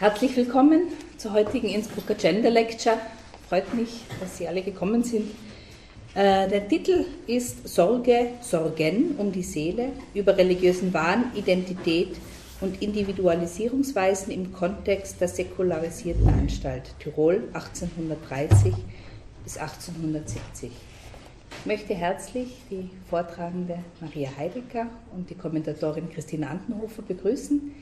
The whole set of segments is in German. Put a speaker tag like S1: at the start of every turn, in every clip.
S1: Herzlich willkommen zur heutigen Innsbrucker Gender Lecture. Freut mich, dass Sie alle gekommen sind. Äh, der Titel ist Sorge, Sorgen um die Seele über religiösen Wahn, Identität und Individualisierungsweisen im Kontext der säkularisierten Anstalt Tirol 1830 bis 1870. Ich möchte herzlich die Vortragende Maria Heidecker und die Kommentatorin Christina Antenhofer begrüßen.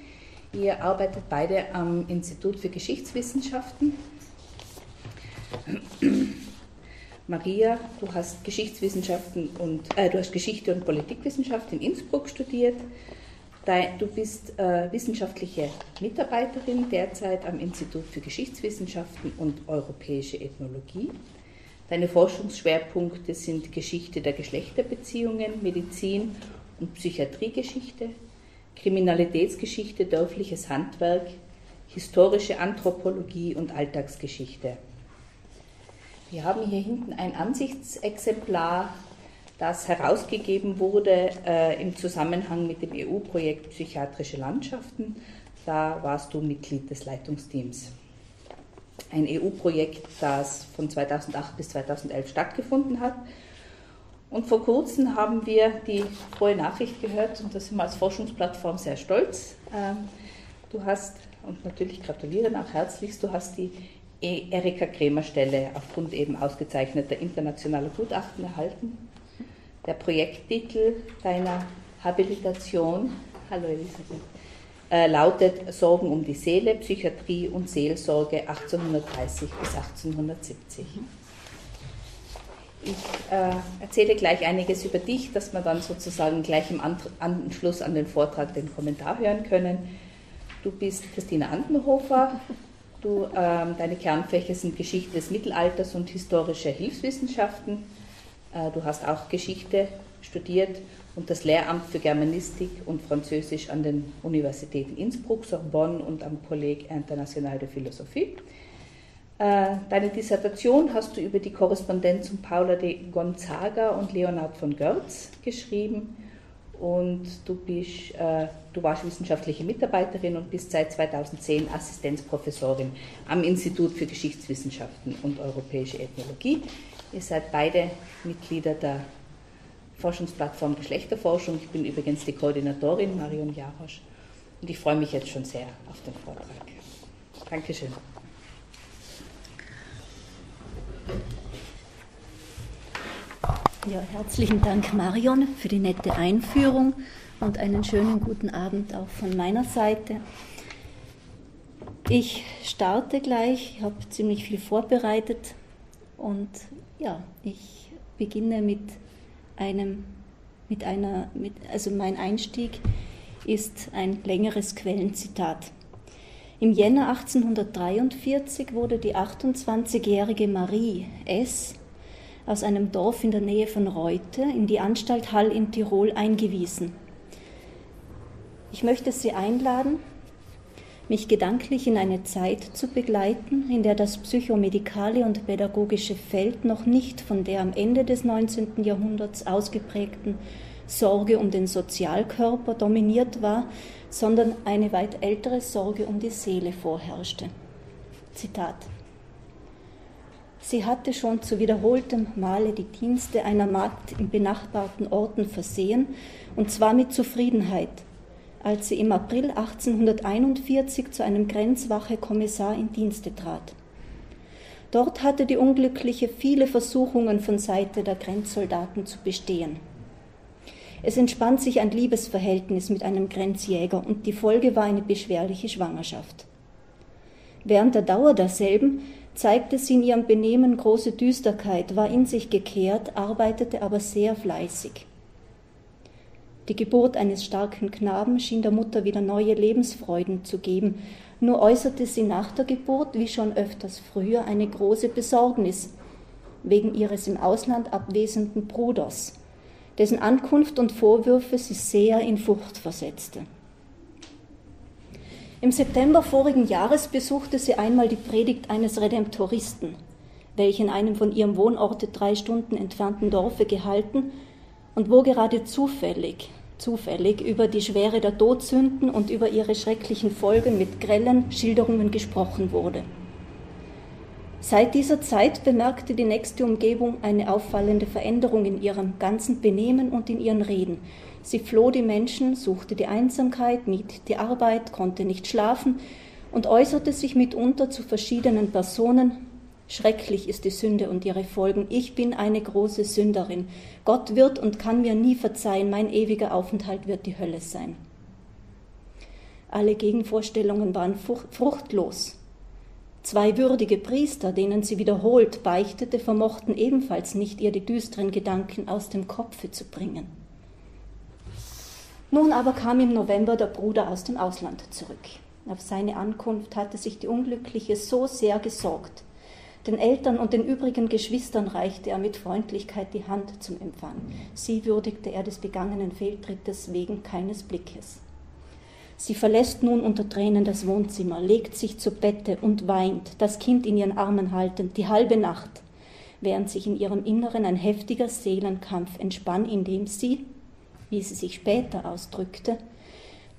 S1: Ihr arbeitet beide am Institut für Geschichtswissenschaften. Maria, du hast Geschichtswissenschaften und äh, du hast Geschichte und Politikwissenschaft in Innsbruck studiert. Du bist äh, wissenschaftliche Mitarbeiterin derzeit am Institut für Geschichtswissenschaften und europäische Ethnologie. Deine Forschungsschwerpunkte sind Geschichte der Geschlechterbeziehungen, Medizin und Psychiatriegeschichte, Kriminalitätsgeschichte, dörfliches Handwerk, historische Anthropologie und Alltagsgeschichte. Wir haben hier hinten ein Ansichtsexemplar, das herausgegeben wurde äh, im Zusammenhang mit dem EU-Projekt Psychiatrische Landschaften. Da warst du Mitglied des Leitungsteams. Ein EU-Projekt, das von 2008 bis 2011 stattgefunden hat und vor kurzem haben wir die frohe Nachricht gehört und da sind wir als Forschungsplattform sehr stolz. Ähm, du hast, und natürlich gratulieren auch herzlichst, du hast die Erika Kremer Stelle aufgrund eben ausgezeichneter internationaler Gutachten erhalten. Der Projekttitel deiner Habilitation, hallo Elisabeth, äh, lautet Sorgen um die Seele, Psychiatrie und Seelsorge 1830 bis 1870. Ich äh, erzähle gleich einiges über dich, dass wir dann sozusagen gleich im Anschluss an den Vortrag den Kommentar hören können. Du bist Christina Andenhofer. Du, ähm, deine Kernfächer sind Geschichte des Mittelalters und historische Hilfswissenschaften. Äh, du hast auch Geschichte studiert und das Lehramt für Germanistik und Französisch an den Universitäten Innsbruck, Sorbonne und am Collège International de Philosophie. Äh, deine Dissertation hast du über die Korrespondenz von Paula de Gonzaga und Leonhard von Görz geschrieben und du, bist, äh, du warst wissenschaftliche Mitarbeiterin und bist seit 2010 Assistenzprofessorin am Institut für Geschichtswissenschaften und Europäische Ethnologie. Ihr seid beide Mitglieder der Forschungsplattform Geschlechterforschung. Ich bin übrigens die Koordinatorin, Marion Jarosch, und ich freue mich jetzt schon sehr auf den Vortrag. Dankeschön.
S2: Ja, herzlichen Dank, Marion, für die nette Einführung und einen schönen guten Abend auch von meiner Seite. Ich starte gleich, ich habe ziemlich viel vorbereitet und ja, ich beginne mit einem, mit einer, mit, also mein Einstieg ist ein längeres Quellenzitat. Im Jänner 1843 wurde die 28-jährige Marie S. aus einem Dorf in der Nähe von Reute in die Anstalt Hall in Tirol eingewiesen. Ich möchte Sie einladen, mich gedanklich in eine Zeit zu begleiten, in der das psychomedikale und pädagogische Feld noch nicht von der am Ende des 19. Jahrhunderts ausgeprägten Sorge um den Sozialkörper dominiert war, sondern eine weit ältere Sorge um die Seele vorherrschte. Zitat. Sie hatte schon zu wiederholtem Male die Dienste einer Magd in benachbarten Orten versehen, und zwar mit Zufriedenheit, als sie im April 1841 zu einem Grenzwache-Kommissar in Dienste trat. Dort hatte die Unglückliche viele Versuchungen von Seite der Grenzsoldaten zu bestehen. Es entspannt sich ein Liebesverhältnis mit einem Grenzjäger und die Folge war eine beschwerliche Schwangerschaft. Während der Dauer derselben zeigte sie in ihrem Benehmen große Düsterkeit, war in sich gekehrt, arbeitete aber sehr fleißig. Die Geburt eines starken Knaben schien der Mutter wieder neue Lebensfreuden zu geben, nur äußerte sie nach der Geburt, wie schon öfters früher, eine große Besorgnis wegen ihres im Ausland abwesenden Bruders dessen Ankunft und Vorwürfe sie sehr in Furcht versetzte. Im September vorigen Jahres besuchte sie einmal die Predigt eines Redemptoristen, welche in einem von ihrem Wohnorte drei Stunden entfernten Dorfe gehalten und wo gerade zufällig zufällig über die Schwere der Todsünden und über ihre schrecklichen Folgen mit grellen Schilderungen gesprochen wurde. Seit dieser Zeit bemerkte die nächste Umgebung eine auffallende Veränderung in ihrem ganzen Benehmen und in ihren Reden. Sie floh die Menschen, suchte die Einsamkeit, mied die Arbeit, konnte nicht schlafen und äußerte sich mitunter zu verschiedenen Personen. Schrecklich ist die Sünde und ihre Folgen. Ich bin eine große Sünderin. Gott wird und kann mir nie verzeihen. Mein ewiger Aufenthalt wird die Hölle sein. Alle Gegenvorstellungen waren fruchtlos. Zwei würdige Priester, denen sie wiederholt beichtete, vermochten ebenfalls nicht, ihr die düsteren Gedanken aus dem Kopfe zu bringen. Nun aber kam im November der Bruder aus dem Ausland zurück. Auf seine Ankunft hatte sich die Unglückliche so sehr gesorgt. Den Eltern und den übrigen Geschwistern reichte er mit Freundlichkeit die Hand zum Empfang. Sie würdigte er des begangenen Fehltrittes wegen keines Blickes. Sie verlässt nun unter Tränen das Wohnzimmer, legt sich zu Bette und weint, das Kind in ihren Armen haltend, die halbe Nacht, während sich in ihrem Inneren ein heftiger Seelenkampf entspann, indem sie, wie sie sich später ausdrückte,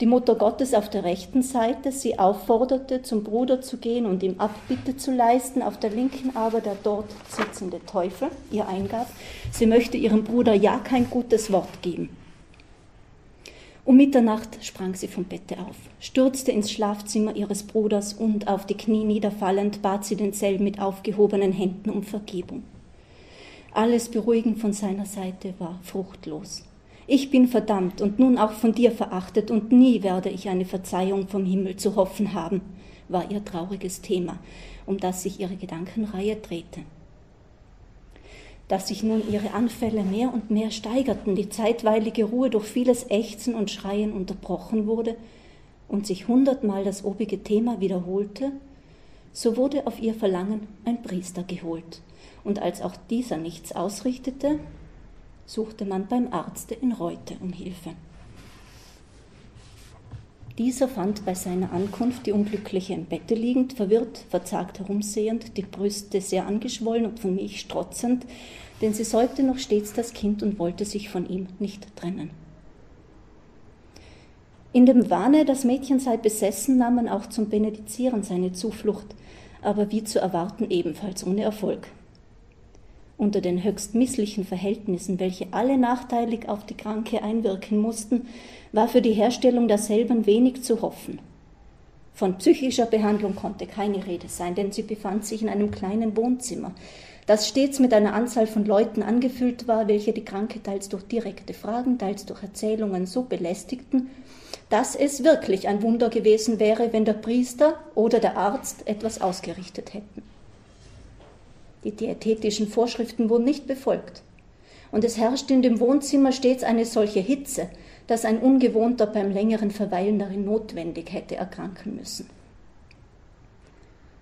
S2: die Mutter Gottes auf der rechten Seite sie aufforderte, zum Bruder zu gehen und ihm Abbitte zu leisten, auf der linken aber der dort sitzende Teufel ihr eingab, sie möchte ihrem Bruder ja kein gutes Wort geben. Um Mitternacht sprang sie vom Bette auf, stürzte ins Schlafzimmer ihres Bruders und auf die Knie niederfallend bat sie denselben mit aufgehobenen Händen um Vergebung. Alles Beruhigen von seiner Seite war fruchtlos. Ich bin verdammt und nun auch von dir verachtet und nie werde ich eine Verzeihung vom Himmel zu hoffen haben, war ihr trauriges Thema, um das sich ihre Gedankenreihe drehte. Dass sich nun ihre Anfälle mehr und mehr steigerten, die zeitweilige Ruhe durch vieles Ächzen und Schreien unterbrochen wurde und sich hundertmal das obige Thema wiederholte, so wurde auf ihr Verlangen ein Priester geholt, und als auch dieser nichts ausrichtete, suchte man beim Arzte in Reute um Hilfe. Dieser fand bei seiner Ankunft die Unglückliche im Bette liegend, verwirrt, verzagt herumsehend, die Brüste sehr angeschwollen und von Milch strotzend, denn sie säugte noch stets das Kind und wollte sich von ihm nicht trennen. In dem Wahne, das Mädchen sei besessen, nahm man auch zum Benedizieren seine Zuflucht, aber wie zu erwarten ebenfalls ohne Erfolg unter den höchst misslichen Verhältnissen, welche alle nachteilig auf die Kranke einwirken mussten, war für die Herstellung derselben wenig zu hoffen. Von psychischer Behandlung konnte keine Rede sein, denn sie befand sich in einem kleinen Wohnzimmer, das stets mit einer Anzahl von Leuten angefüllt war, welche die Kranke teils durch direkte Fragen, teils durch Erzählungen so belästigten, dass es wirklich ein Wunder gewesen wäre, wenn der Priester oder der Arzt etwas ausgerichtet hätten. Die diätetischen Vorschriften wurden nicht befolgt. Und es herrschte in dem Wohnzimmer stets eine solche Hitze, dass ein Ungewohnter beim längeren Verweilen darin notwendig hätte erkranken müssen.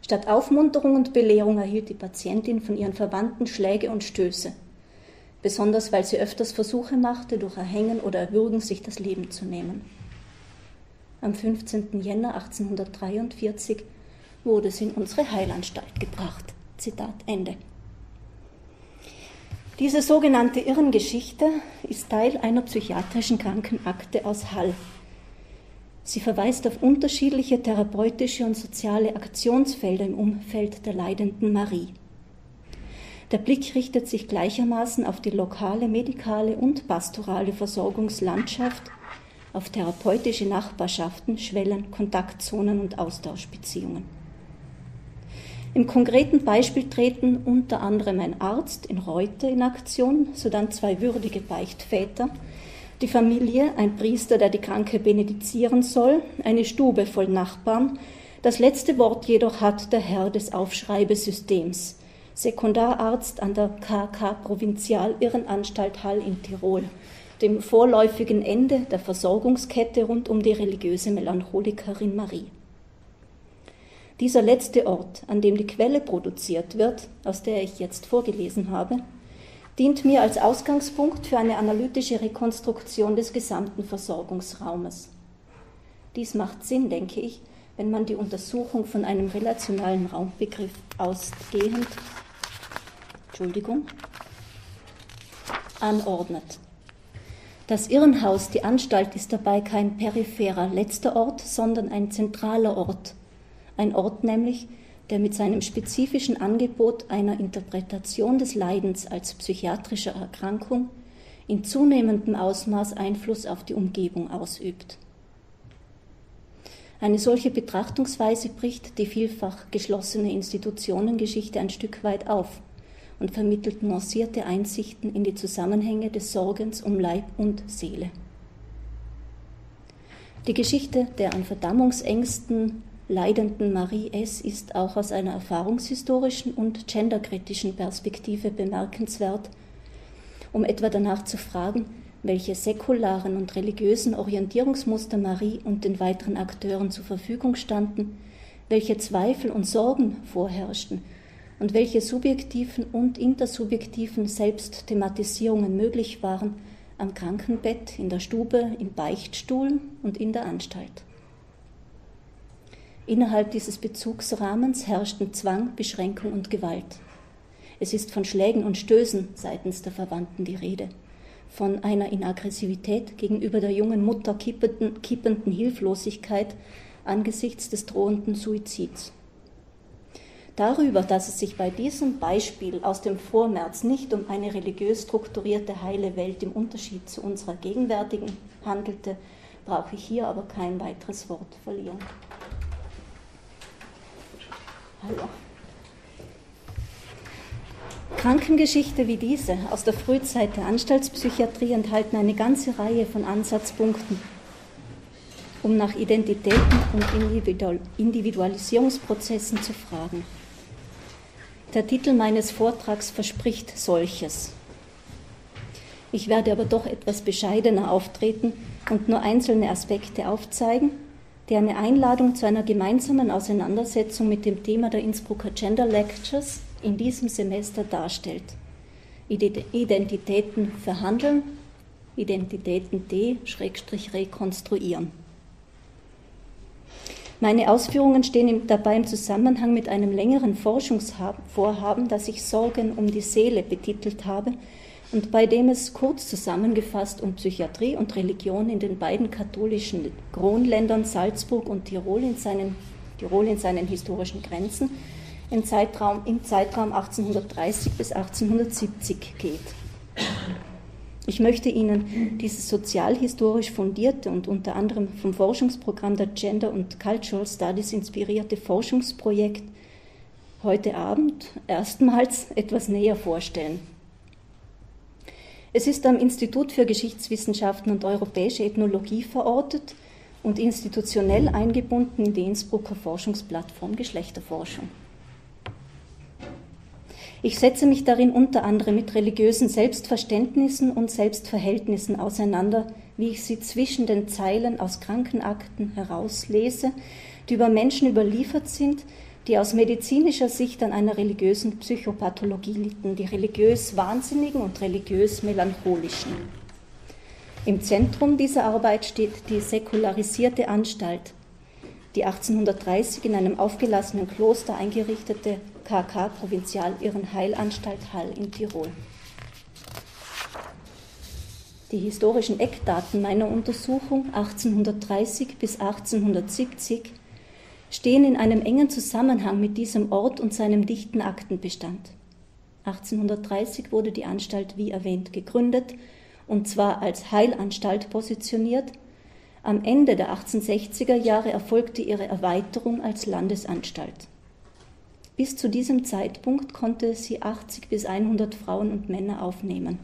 S2: Statt Aufmunterung und Belehrung erhielt die Patientin von ihren Verwandten Schläge und Stöße, besonders weil sie öfters Versuche machte, durch Erhängen oder Erwürgen sich das Leben zu nehmen. Am 15. Jänner 1843 wurde sie in unsere Heilanstalt gebracht. Zitat Ende. Diese sogenannte Irrengeschichte ist Teil einer psychiatrischen Krankenakte aus Hall. Sie verweist auf unterschiedliche therapeutische und soziale Aktionsfelder im Umfeld der leidenden Marie. Der Blick richtet sich gleichermaßen auf die lokale medikale und pastorale Versorgungslandschaft, auf therapeutische Nachbarschaften, Schwellen, Kontaktzonen und Austauschbeziehungen. Im konkreten Beispiel treten unter anderem ein Arzt in Reute in Aktion, sodann zwei würdige Beichtväter, die Familie, ein Priester, der die Kranke benedizieren soll, eine Stube voll Nachbarn. Das letzte Wort jedoch hat der Herr des Aufschreibesystems, Sekundararzt an der KK Provinzial Irrenanstalt Hall in Tirol, dem vorläufigen Ende der Versorgungskette rund um die religiöse Melancholikerin Marie. Dieser letzte Ort, an dem die Quelle produziert wird, aus der ich jetzt vorgelesen habe, dient mir als Ausgangspunkt für eine analytische Rekonstruktion des gesamten Versorgungsraumes. Dies macht Sinn, denke ich, wenn man die Untersuchung von einem relationalen Raumbegriff ausgehend Entschuldigung, anordnet. Das Irrenhaus, die Anstalt, ist dabei kein peripherer letzter Ort, sondern ein zentraler Ort. Ein Ort nämlich, der mit seinem spezifischen Angebot einer Interpretation des Leidens als psychiatrischer Erkrankung in zunehmendem Ausmaß Einfluss auf die Umgebung ausübt. Eine solche Betrachtungsweise bricht die vielfach geschlossene Institutionengeschichte ein Stück weit auf und vermittelt nuancierte Einsichten in die Zusammenhänge des Sorgens um Leib und Seele. Die Geschichte der an Verdammungsängsten leidenden Marie S. ist auch aus einer erfahrungshistorischen und genderkritischen Perspektive bemerkenswert, um etwa danach zu fragen, welche säkularen und religiösen Orientierungsmuster Marie und den weiteren Akteuren zur Verfügung standen, welche Zweifel und Sorgen vorherrschten und welche subjektiven und intersubjektiven Selbstthematisierungen möglich waren am Krankenbett, in der Stube, im Beichtstuhl und in der Anstalt. Innerhalb dieses Bezugsrahmens herrschten Zwang, Beschränkung und Gewalt. Es ist von Schlägen und Stößen seitens der Verwandten die Rede, von einer in Aggressivität gegenüber der jungen Mutter kippenden, kippenden Hilflosigkeit angesichts des drohenden Suizids. Darüber, dass es sich bei diesem Beispiel aus dem Vormärz nicht um eine religiös strukturierte heile Welt im Unterschied zu unserer gegenwärtigen handelte, brauche ich hier aber kein weiteres Wort verlieren. Hallo. Krankengeschichte wie diese aus der Frühzeit der Anstaltspsychiatrie enthalten eine ganze Reihe von Ansatzpunkten, um nach Identitäten und Individualisierungsprozessen zu fragen. Der Titel meines Vortrags verspricht solches. Ich werde aber doch etwas bescheidener auftreten und nur einzelne Aspekte aufzeigen, die eine Einladung zu einer gemeinsamen Auseinandersetzung mit dem Thema der Innsbrucker Gender Lectures in diesem Semester darstellt. Identitäten verhandeln, Identitäten de-rekonstruieren. Meine Ausführungen stehen dabei im Zusammenhang mit einem längeren Forschungsvorhaben, das ich Sorgen um die Seele betitelt habe und bei dem es kurz zusammengefasst um Psychiatrie und Religion in den beiden katholischen Kronländern Salzburg und Tirol in seinen, Tirol in seinen historischen Grenzen im Zeitraum, im Zeitraum 1830 bis 1870 geht. Ich möchte Ihnen dieses sozialhistorisch fundierte und unter anderem vom Forschungsprogramm der Gender und Cultural Studies inspirierte Forschungsprojekt heute Abend erstmals etwas näher vorstellen. Es ist am Institut für Geschichtswissenschaften und europäische Ethnologie verortet und institutionell eingebunden in die Innsbrucker Forschungsplattform Geschlechterforschung. Ich setze mich darin unter anderem mit religiösen Selbstverständnissen und Selbstverhältnissen auseinander, wie ich sie zwischen den Zeilen aus Krankenakten herauslese, die über Menschen überliefert sind, die aus medizinischer Sicht an einer religiösen Psychopathologie litten, die religiös Wahnsinnigen und religiös Melancholischen. Im Zentrum dieser Arbeit steht die säkularisierte Anstalt, die 1830 in einem aufgelassenen Kloster eingerichtete KK Provinzial Irrenheilanstalt Hall in Tirol. Die historischen Eckdaten meiner Untersuchung 1830 bis 1870 stehen in einem engen Zusammenhang mit diesem Ort und seinem dichten Aktenbestand. 1830 wurde die Anstalt, wie erwähnt, gegründet und zwar als Heilanstalt positioniert. Am Ende der 1860er Jahre erfolgte ihre Erweiterung als Landesanstalt. Bis zu diesem Zeitpunkt konnte sie 80 bis 100 Frauen und Männer aufnehmen.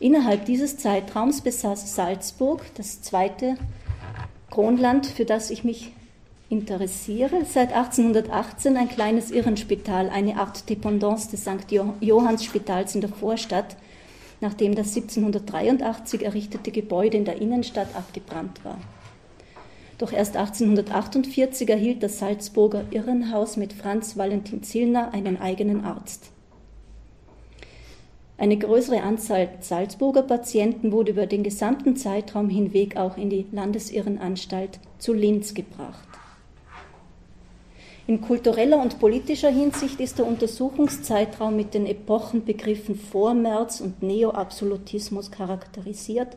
S2: Innerhalb dieses Zeitraums besaß Salzburg, das zweite Kronland, für das ich mich interessiere, seit 1818 ein kleines Irrenspital, eine Art Dependance des St. Johannsspitals in der Vorstadt, nachdem das 1783 errichtete Gebäude in der Innenstadt abgebrannt war. Doch erst 1848 erhielt das Salzburger Irrenhaus mit Franz Valentin Zillner einen eigenen Arzt. Eine größere Anzahl Salzburger Patienten wurde über den gesamten Zeitraum hinweg auch in die Landesirrenanstalt zu Linz gebracht. In kultureller und politischer Hinsicht ist der Untersuchungszeitraum mit den Epochenbegriffen Vormärz und Neoabsolutismus charakterisiert.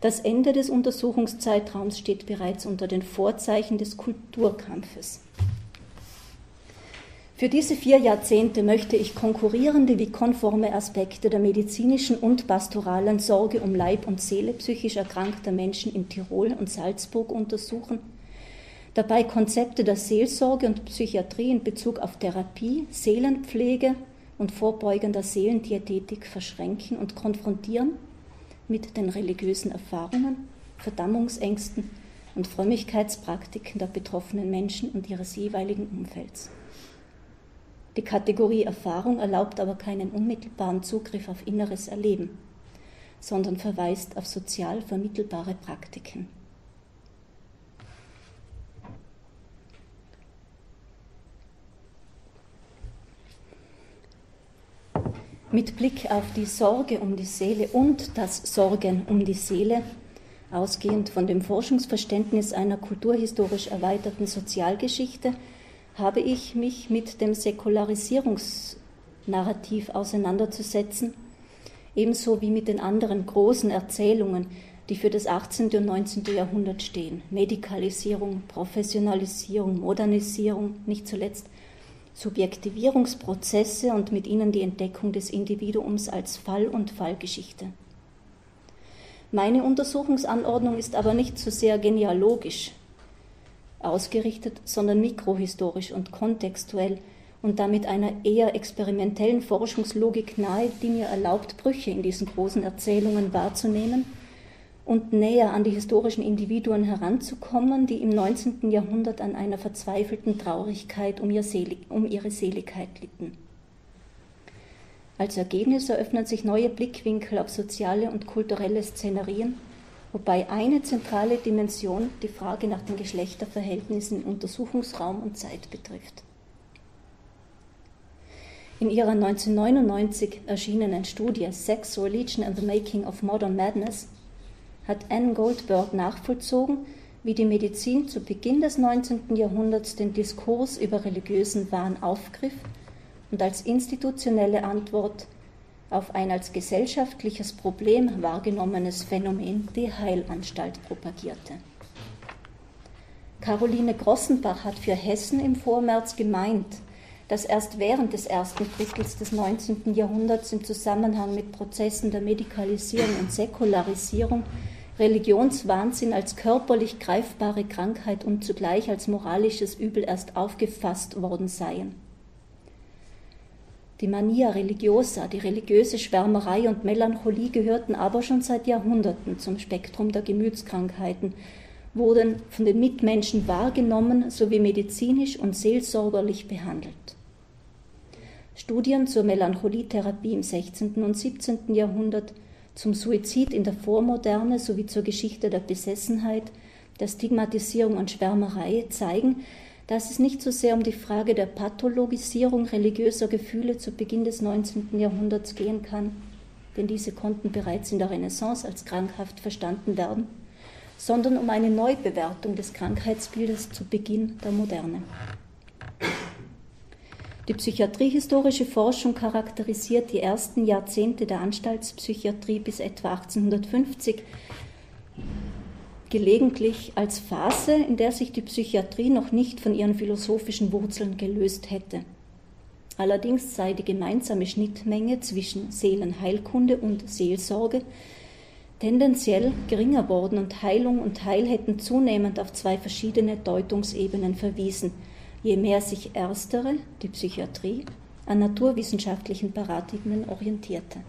S2: Das Ende des Untersuchungszeitraums steht bereits unter den Vorzeichen des Kulturkampfes. Für diese vier Jahrzehnte möchte ich konkurrierende wie konforme Aspekte der medizinischen und pastoralen Sorge um Leib und Seele psychisch erkrankter Menschen in Tirol und Salzburg untersuchen dabei Konzepte der Seelsorge und Psychiatrie in Bezug auf Therapie, Seelenpflege und vorbeugender Seelendiätetik verschränken und konfrontieren mit den religiösen Erfahrungen, Verdammungsängsten und Frömmigkeitspraktiken der betroffenen Menschen und ihres jeweiligen Umfelds. Die Kategorie Erfahrung erlaubt aber keinen unmittelbaren Zugriff auf inneres Erleben, sondern verweist auf sozial vermittelbare Praktiken. Mit Blick auf die Sorge um die Seele und das Sorgen um die Seele, ausgehend von dem Forschungsverständnis einer kulturhistorisch erweiterten Sozialgeschichte, habe ich mich mit dem Säkularisierungsnarrativ auseinanderzusetzen, ebenso wie mit den anderen großen Erzählungen, die für das 18. und 19. Jahrhundert stehen. Medikalisierung, Professionalisierung, Modernisierung, nicht zuletzt Subjektivierungsprozesse und mit ihnen die Entdeckung des Individuums als Fall und Fallgeschichte. Meine Untersuchungsanordnung ist aber nicht so sehr genealogisch ausgerichtet, sondern mikrohistorisch und kontextuell und damit einer eher experimentellen Forschungslogik nahe, die mir erlaubt, Brüche in diesen großen Erzählungen wahrzunehmen und näher an die historischen Individuen heranzukommen, die im 19. Jahrhundert an einer verzweifelten Traurigkeit um, ihre Seligkeit litten. Als Ergebnis eröffnen sich neue Blickwinkel auf soziale und kulturelle Szenerien, wobei eine zentrale Dimension die Frage nach den Geschlechterverhältnissen in Untersuchungsraum und Zeit betrifft. In ihrer 1999 erschienenen Studie Sex, Religion and the Making of Modern Madness hat Anne Goldberg nachvollzogen, wie die Medizin zu Beginn des 19. Jahrhunderts den Diskurs über religiösen Wahn aufgriff und als institutionelle Antwort auf ein als gesellschaftliches Problem wahrgenommenes Phänomen die Heilanstalt propagierte. Caroline Grossenbach hat für Hessen im Vormärz gemeint, dass erst während des ersten Drittels des 19. Jahrhunderts im Zusammenhang mit Prozessen der Medikalisierung und Säkularisierung Religionswahnsinn als körperlich greifbare Krankheit und zugleich als moralisches Übel erst aufgefasst worden seien. Die Mania religiosa, die religiöse Schwärmerei und Melancholie gehörten aber schon seit Jahrhunderten zum Spektrum der Gemütskrankheiten, wurden von den Mitmenschen wahrgenommen sowie medizinisch und seelsorgerlich behandelt. Studien zur Melancholietherapie im 16. und 17. Jahrhundert zum Suizid in der Vormoderne sowie zur Geschichte der Besessenheit, der Stigmatisierung und Schwärmerei zeigen, dass es nicht so sehr um die Frage der Pathologisierung religiöser Gefühle zu Beginn des 19. Jahrhunderts gehen kann, denn diese konnten bereits in der Renaissance als krankhaft verstanden werden, sondern um eine Neubewertung des Krankheitsbildes zu Beginn der Moderne. Die psychiatriehistorische Forschung charakterisiert die ersten Jahrzehnte der Anstaltspsychiatrie bis etwa 1850 gelegentlich als Phase, in der sich die Psychiatrie noch nicht von ihren philosophischen Wurzeln gelöst hätte. Allerdings sei die gemeinsame Schnittmenge zwischen Seelenheilkunde und Seelsorge tendenziell geringer worden und Heilung und Heil hätten zunehmend auf zwei verschiedene Deutungsebenen verwiesen – je mehr sich erstere, die Psychiatrie, an naturwissenschaftlichen Paradigmen orientierte.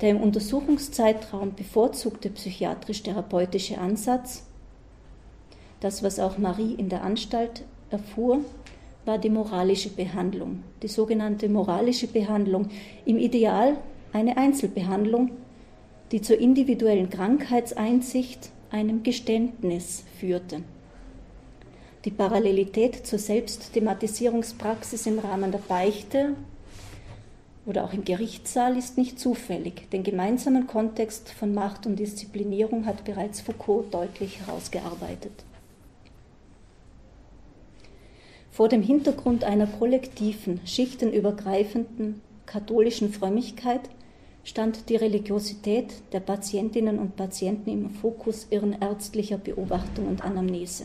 S2: Der im Untersuchungszeitraum bevorzugte psychiatrisch-therapeutische Ansatz, das, was auch Marie in der Anstalt erfuhr, war die moralische Behandlung, die sogenannte moralische Behandlung, im Ideal eine Einzelbehandlung, die zur individuellen Krankheitseinsicht, einem Geständnis führte. Die Parallelität zur Selbstthematisierungspraxis im Rahmen der Beichte oder auch im Gerichtssaal ist nicht zufällig. Den gemeinsamen Kontext von Macht und Disziplinierung hat bereits Foucault deutlich herausgearbeitet. Vor dem Hintergrund einer kollektiven, schichtenübergreifenden katholischen Frömmigkeit stand die Religiosität der Patientinnen und Patienten im Fokus ihren ärztlicher Beobachtung und Anamnese.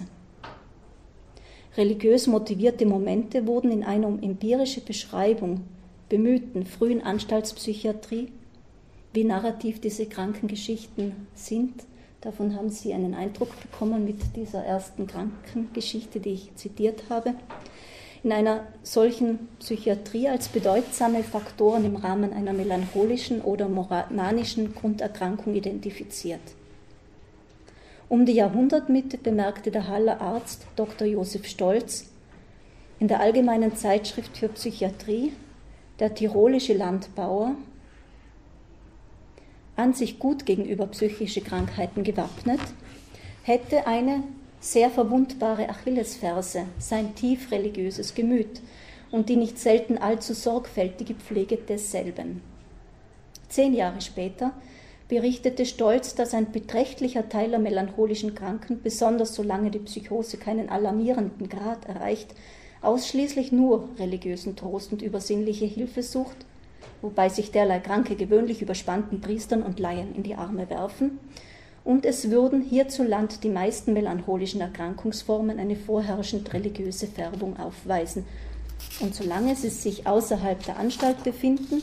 S2: Religiös motivierte Momente wurden in eine um empirische Beschreibung bemühten frühen Anstaltspsychiatrie, wie narrativ diese Krankengeschichten sind, Davon haben Sie einen Eindruck bekommen mit dieser ersten Krankengeschichte, die ich zitiert habe. In einer solchen Psychiatrie als bedeutsame Faktoren im Rahmen einer melancholischen oder manischen Grunderkrankung identifiziert. Um die Jahrhundertmitte bemerkte der Haller Arzt Dr. Josef Stolz in der Allgemeinen Zeitschrift für Psychiatrie, der tirolische Landbauer an sich gut gegenüber psychische Krankheiten gewappnet, hätte eine sehr verwundbare Achillesferse, sein tief religiöses Gemüt und die nicht selten allzu sorgfältige Pflege desselben. Zehn Jahre später berichtete Stolz, dass ein beträchtlicher Teil der melancholischen Kranken, besonders solange die Psychose keinen alarmierenden Grad erreicht, ausschließlich nur religiösen Trost und übersinnliche Hilfe sucht wobei sich derlei Kranke gewöhnlich überspannten Priestern und Laien in die Arme werfen, und es würden hierzuland die meisten melancholischen Erkrankungsformen eine vorherrschend religiöse Färbung aufweisen. Und solange sie sich außerhalb der Anstalt befinden,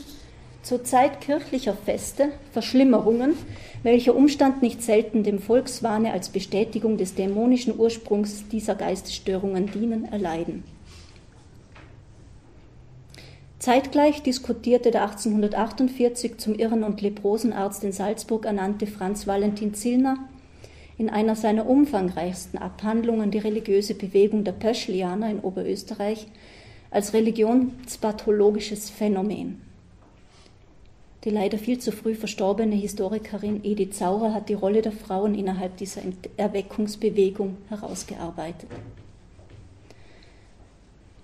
S2: zur Zeit kirchlicher Feste Verschlimmerungen, welcher Umstand nicht selten dem Volkswahne als Bestätigung des dämonischen Ursprungs dieser Geistesstörungen dienen, erleiden. Zeitgleich diskutierte der 1848 zum Irren- und Leprosenarzt in Salzburg ernannte Franz Valentin Zillner in einer seiner umfangreichsten Abhandlungen die religiöse Bewegung der Pöschlianer in Oberösterreich als religionspathologisches Phänomen. Die leider viel zu früh verstorbene Historikerin Edith Saurer hat die Rolle der Frauen innerhalb dieser Erweckungsbewegung herausgearbeitet.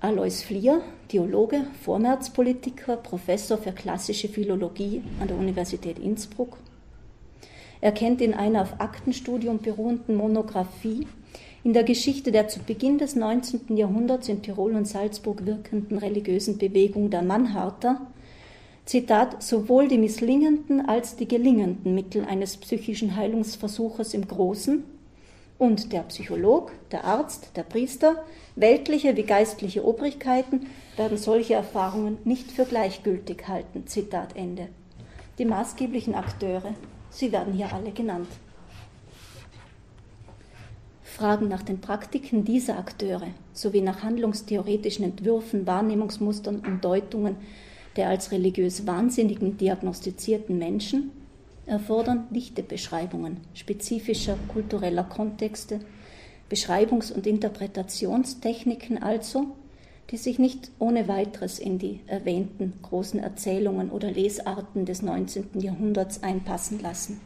S2: Alois Flier, Theologe, Vormärzpolitiker, Professor für klassische Philologie an der Universität Innsbruck. Er kennt in einer auf Aktenstudium beruhenden Monographie in der Geschichte der zu Beginn des 19. Jahrhunderts in Tirol und Salzburg wirkenden religiösen Bewegung der Mannharter, Zitat, sowohl die misslingenden als die gelingenden Mittel eines psychischen Heilungsversuches im Großen und der Psycholog, der Arzt, der Priester, weltliche wie geistliche Obrigkeiten werden solche Erfahrungen nicht für gleichgültig halten. Zitat Ende. Die maßgeblichen Akteure, sie werden hier alle genannt. Fragen nach den Praktiken dieser Akteure sowie nach handlungstheoretischen Entwürfen, Wahrnehmungsmustern und Deutungen der als religiös Wahnsinnigen diagnostizierten Menschen erfordern dichte Beschreibungen spezifischer kultureller Kontexte, Beschreibungs- und Interpretationstechniken also, die sich nicht ohne weiteres in die erwähnten großen Erzählungen oder Lesarten des 19. Jahrhunderts einpassen lassen.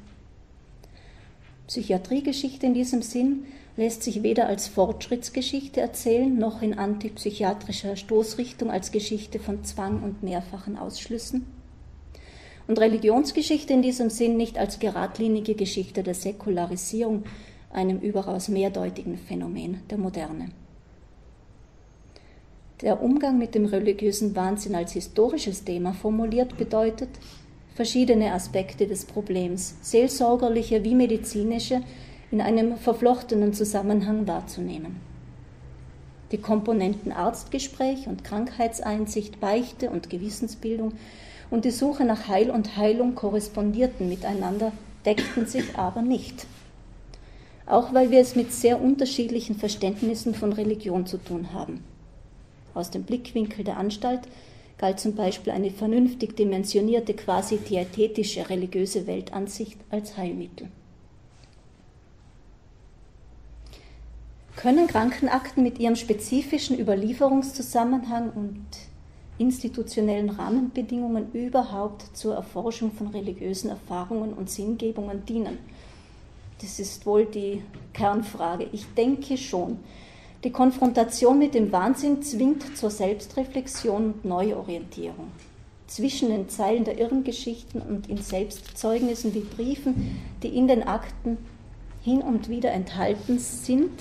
S2: Psychiatriegeschichte in diesem Sinn lässt sich weder als Fortschrittsgeschichte erzählen, noch in antipsychiatrischer Stoßrichtung als Geschichte von Zwang und mehrfachen Ausschlüssen und Religionsgeschichte in diesem Sinn nicht als geradlinige Geschichte der Säkularisierung, einem überaus mehrdeutigen Phänomen der Moderne. Der Umgang mit dem religiösen Wahnsinn als historisches Thema formuliert bedeutet, verschiedene Aspekte des Problems, seelsorgerliche wie medizinische, in einem verflochtenen Zusammenhang wahrzunehmen. Die Komponenten Arztgespräch und Krankheitseinsicht, Beichte und Gewissensbildung und die Suche nach Heil und Heilung korrespondierten miteinander, deckten sich aber nicht. Auch weil wir es mit sehr unterschiedlichen Verständnissen von Religion zu tun haben. Aus dem Blickwinkel der Anstalt galt zum Beispiel eine vernünftig dimensionierte, quasi diätetische religiöse Weltansicht als Heilmittel. Können Krankenakten mit ihrem spezifischen Überlieferungszusammenhang und institutionellen Rahmenbedingungen überhaupt zur Erforschung von religiösen Erfahrungen und Sinngebungen dienen? Das ist wohl die Kernfrage. Ich denke schon. Die Konfrontation mit dem Wahnsinn zwingt zur Selbstreflexion und Neuorientierung. Zwischen den Zeilen der Irrengeschichten und in Selbstzeugnissen wie Briefen, die in den Akten hin und wieder enthalten sind,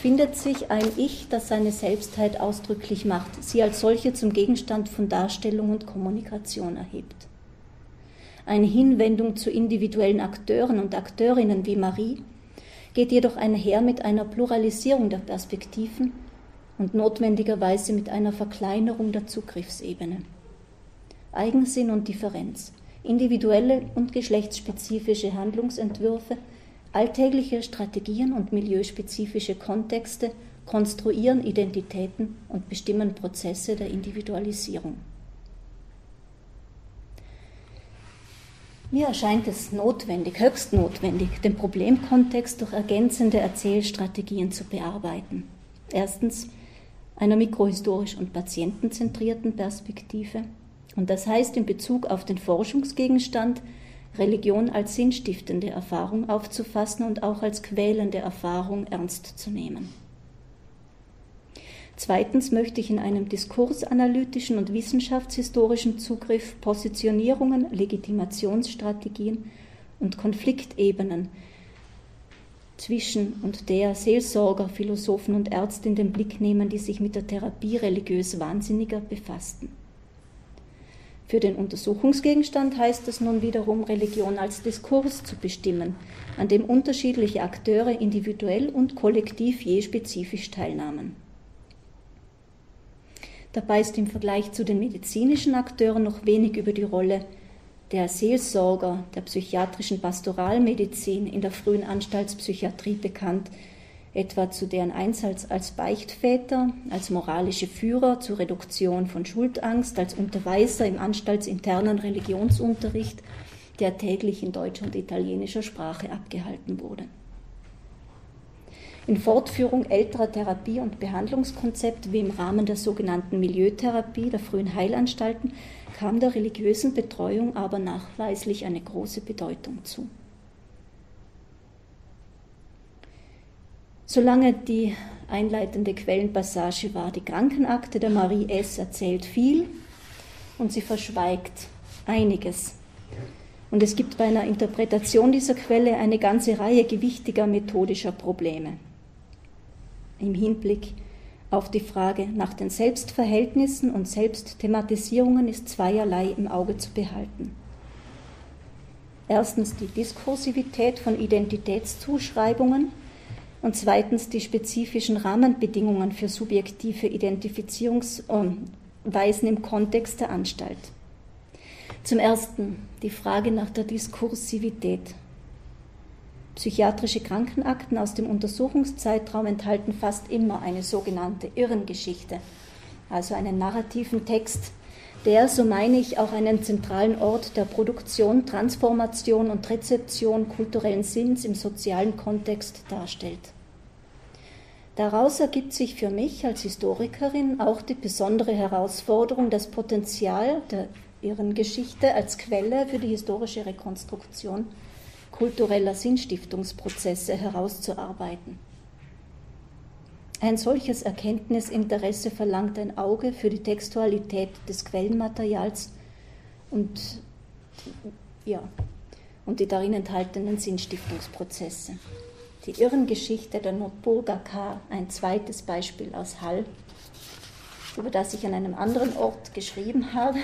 S2: findet sich ein Ich, das seine Selbstheit ausdrücklich macht, sie als solche zum Gegenstand von Darstellung und Kommunikation erhebt. Eine Hinwendung zu individuellen Akteuren und Akteurinnen wie Marie geht jedoch einher mit einer Pluralisierung der Perspektiven und notwendigerweise mit einer Verkleinerung der Zugriffsebene. Eigensinn und Differenz, individuelle und geschlechtsspezifische Handlungsentwürfe Alltägliche Strategien und milieuspezifische Kontexte konstruieren Identitäten und bestimmen Prozesse der Individualisierung. Mir erscheint es notwendig, höchst notwendig, den Problemkontext durch ergänzende Erzählstrategien zu bearbeiten. Erstens einer mikrohistorisch und patientenzentrierten Perspektive. Und das heißt in Bezug auf den Forschungsgegenstand Religion als sinnstiftende Erfahrung aufzufassen und auch als quälende Erfahrung ernst zu nehmen. Zweitens möchte ich in einem diskursanalytischen und wissenschaftshistorischen Zugriff Positionierungen, Legitimationsstrategien und Konfliktebenen zwischen und der Seelsorger, Philosophen und Ärzte in den Blick nehmen, die sich mit der Therapie religiös Wahnsinniger befassten. Für den Untersuchungsgegenstand heißt es nun wiederum, Religion als Diskurs zu bestimmen, an dem unterschiedliche Akteure individuell und kollektiv je spezifisch teilnahmen. Dabei ist im Vergleich zu den medizinischen Akteuren noch wenig über die Rolle der Seelsorger der psychiatrischen Pastoralmedizin in der frühen Anstaltspsychiatrie bekannt, etwa zu deren Einsatz als Beichtväter, als moralische Führer zur Reduktion von Schuldangst, als Unterweiser im anstaltsinternen Religionsunterricht, der täglich in deutscher und italienischer Sprache abgehalten wurde. In Fortführung älterer Therapie- und Behandlungskonzepte wie im Rahmen der sogenannten Milieutherapie der frühen Heilanstalten kam der religiösen Betreuung aber nachweislich eine große Bedeutung zu. Solange die einleitende Quellenpassage war, die Krankenakte der Marie S. erzählt viel und sie verschweigt einiges. Und es gibt bei einer Interpretation dieser Quelle eine ganze Reihe gewichtiger methodischer Probleme. Im Hinblick auf die Frage nach den Selbstverhältnissen und Selbstthematisierungen ist zweierlei im Auge zu behalten. Erstens die Diskursivität von Identitätszuschreibungen und zweitens die spezifischen Rahmenbedingungen für subjektive Identifizierungsweisen im Kontext der Anstalt. Zum Ersten die Frage nach der Diskursivität. Psychiatrische Krankenakten aus dem Untersuchungszeitraum enthalten fast immer eine sogenannte Irrengeschichte, also einen narrativen Text, der, so meine ich, auch einen zentralen Ort der Produktion, Transformation und Rezeption kulturellen Sinns im sozialen Kontext darstellt. Daraus ergibt sich für mich als Historikerin auch die besondere Herausforderung, das Potenzial der Irrengeschichte als Quelle für die historische Rekonstruktion kultureller Sinnstiftungsprozesse herauszuarbeiten. Ein solches Erkenntnisinteresse verlangt ein Auge für die Textualität des Quellenmaterials und, ja, und die darin enthaltenen Sinnstiftungsprozesse. Die Irrengeschichte der Notburger K., ein zweites Beispiel aus Hall, über das ich an einem anderen Ort geschrieben habe,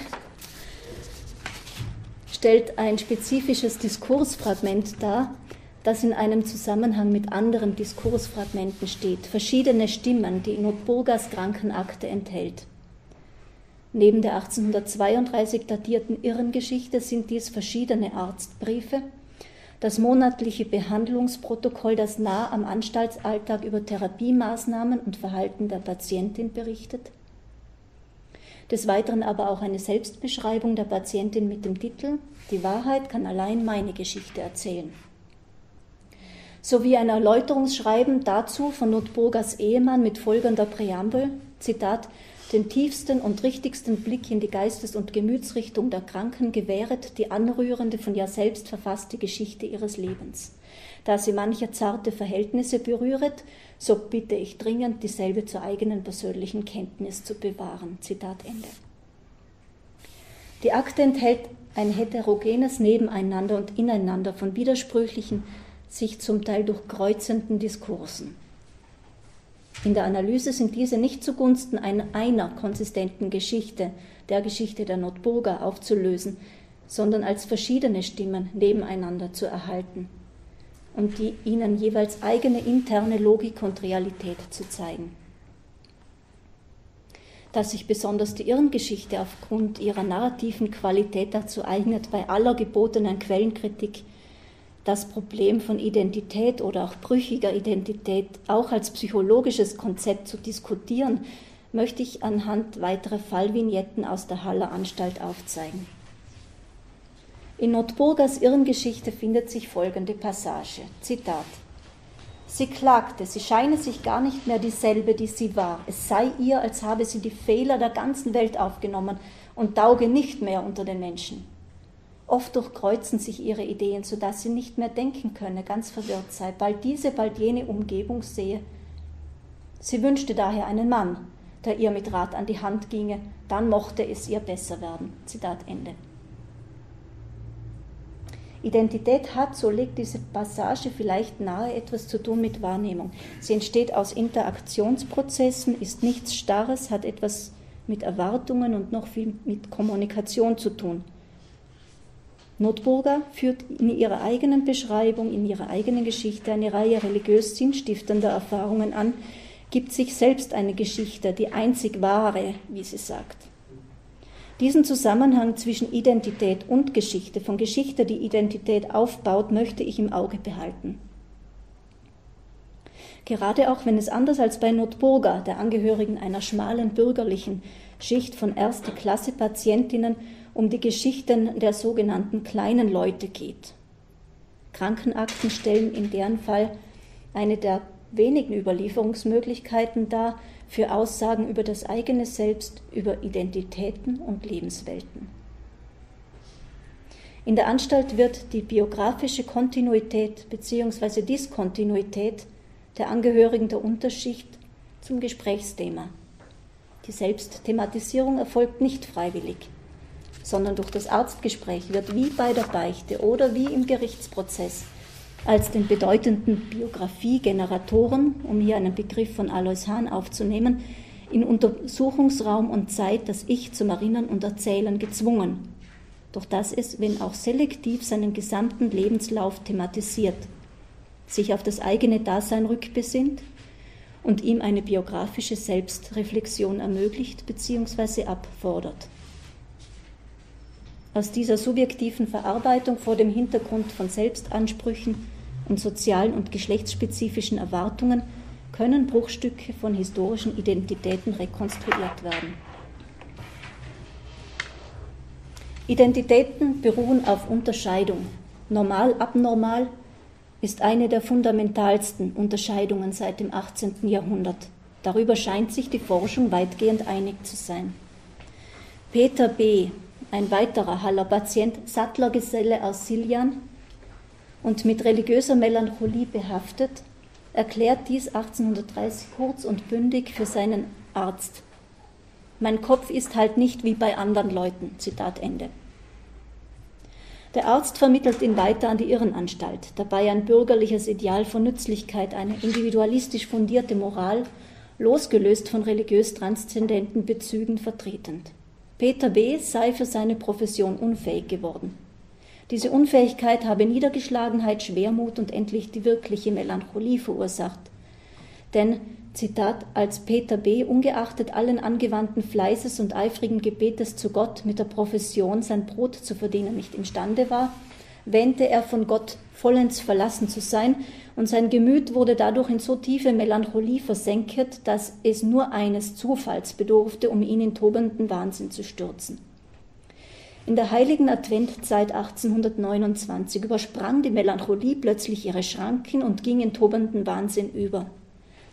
S2: stellt ein spezifisches Diskursfragment dar, das in einem Zusammenhang mit anderen Diskursfragmenten steht, verschiedene Stimmen, die Notburgas Krankenakte enthält. Neben der 1832 datierten Irrengeschichte sind dies verschiedene Arztbriefe, das monatliche Behandlungsprotokoll, das nah am Anstaltsalltag über Therapiemaßnahmen und Verhalten der Patientin berichtet. Des Weiteren aber auch eine Selbstbeschreibung der Patientin mit dem Titel Die Wahrheit kann allein meine Geschichte erzählen sowie ein Erläuterungsschreiben dazu von Notburgers Ehemann mit folgender Präambel, Zitat, den tiefsten und richtigsten Blick in die Geistes- und Gemütsrichtung der Kranken gewähret die anrührende, von ihr selbst verfasste Geschichte ihres Lebens. Da sie manche zarte Verhältnisse berühret, so bitte ich dringend, dieselbe zur eigenen persönlichen Kenntnis zu bewahren. Zitat Ende. Die Akte enthält ein heterogenes Nebeneinander und Ineinander von widersprüchlichen sich zum Teil durchkreuzenden Diskursen. In der Analyse sind diese nicht zugunsten einer, einer konsistenten Geschichte, der Geschichte der Notburger, aufzulösen, sondern als verschiedene Stimmen nebeneinander zu erhalten und die ihnen jeweils eigene interne Logik und Realität zu zeigen. Dass sich besonders die Irrengeschichte aufgrund ihrer narrativen Qualität dazu eignet, bei aller gebotenen Quellenkritik das Problem von Identität oder auch brüchiger Identität auch als psychologisches Konzept zu diskutieren, möchte ich anhand weiterer Fallvignetten aus der Haller Anstalt aufzeigen. In Notburgers Irrengeschichte findet sich folgende Passage. Zitat. Sie klagte, sie scheine sich gar nicht mehr dieselbe, die sie war. Es sei ihr, als habe sie die Fehler der ganzen Welt aufgenommen und tauge nicht mehr unter den Menschen. Oft durchkreuzen sich ihre Ideen, sodass sie nicht mehr denken könne, ganz verwirrt sei, bald diese, bald jene Umgebung sehe. Sie wünschte daher einen Mann, der ihr mit Rat an die Hand ginge, dann mochte es ihr besser werden. Zitat Ende. Identität hat, so legt diese Passage vielleicht nahe, etwas zu tun mit Wahrnehmung. Sie entsteht aus Interaktionsprozessen, ist nichts Starres, hat etwas mit Erwartungen und noch viel mit Kommunikation zu tun. Notburger führt in ihrer eigenen Beschreibung, in ihrer eigenen Geschichte eine Reihe religiös sinnstiftender Erfahrungen an, gibt sich selbst eine Geschichte, die einzig wahre, wie sie sagt. Diesen Zusammenhang zwischen Identität und Geschichte, von Geschichte, die Identität aufbaut, möchte ich im Auge behalten. Gerade auch wenn es anders als bei Notburga, der Angehörigen einer schmalen bürgerlichen Schicht von erste Klasse Patientinnen, um die Geschichten der sogenannten kleinen Leute geht. Krankenakten stellen in deren Fall eine der wenigen Überlieferungsmöglichkeiten dar für Aussagen über das eigene Selbst, über Identitäten und Lebenswelten. In der Anstalt wird die biografische Kontinuität bzw. Diskontinuität der Angehörigen der Unterschicht zum Gesprächsthema. Die Selbstthematisierung erfolgt nicht freiwillig sondern durch das Arztgespräch wird wie bei der Beichte oder wie im Gerichtsprozess als den bedeutenden Biografiegeneratoren, um hier einen Begriff von Alois Hahn aufzunehmen, in Untersuchungsraum und Zeit das Ich zum Erinnern und Erzählen gezwungen, durch das es, wenn auch selektiv, seinen gesamten Lebenslauf thematisiert, sich auf das eigene Dasein rückbesinnt und ihm eine biografische Selbstreflexion ermöglicht bzw. abfordert. Aus dieser subjektiven Verarbeitung vor dem Hintergrund von Selbstansprüchen und sozialen und geschlechtsspezifischen Erwartungen können Bruchstücke von historischen Identitäten rekonstruiert werden. Identitäten beruhen auf Unterscheidung. Normal, abnormal ist eine der fundamentalsten Unterscheidungen seit dem 18. Jahrhundert. Darüber scheint sich die Forschung weitgehend einig zu sein. Peter B ein weiterer Haller-Patient, Sattlergeselle aus Siljan und mit religiöser Melancholie behaftet, erklärt dies 1830 kurz und bündig für seinen Arzt. Mein Kopf ist halt nicht wie bei anderen Leuten. Zitat Ende. Der Arzt vermittelt ihn weiter an die Irrenanstalt, dabei ein bürgerliches Ideal von Nützlichkeit, eine individualistisch fundierte Moral, losgelöst von religiös transzendenten Bezügen vertretend. Peter B. sei für seine Profession unfähig geworden. Diese Unfähigkeit habe Niedergeschlagenheit, Schwermut und endlich die wirkliche Melancholie verursacht. Denn, Zitat, als Peter B. ungeachtet allen angewandten Fleißes und eifrigen Gebetes zu Gott mit der Profession sein Brot zu verdienen nicht imstande war, wähnte er von Gott vollends verlassen zu sein, und sein Gemüt wurde dadurch in so tiefe Melancholie versenket, dass es nur eines Zufalls bedurfte, um ihn in tobenden Wahnsinn zu stürzen. In der heiligen Adventzeit 1829 übersprang die Melancholie plötzlich ihre Schranken und ging in tobenden Wahnsinn über.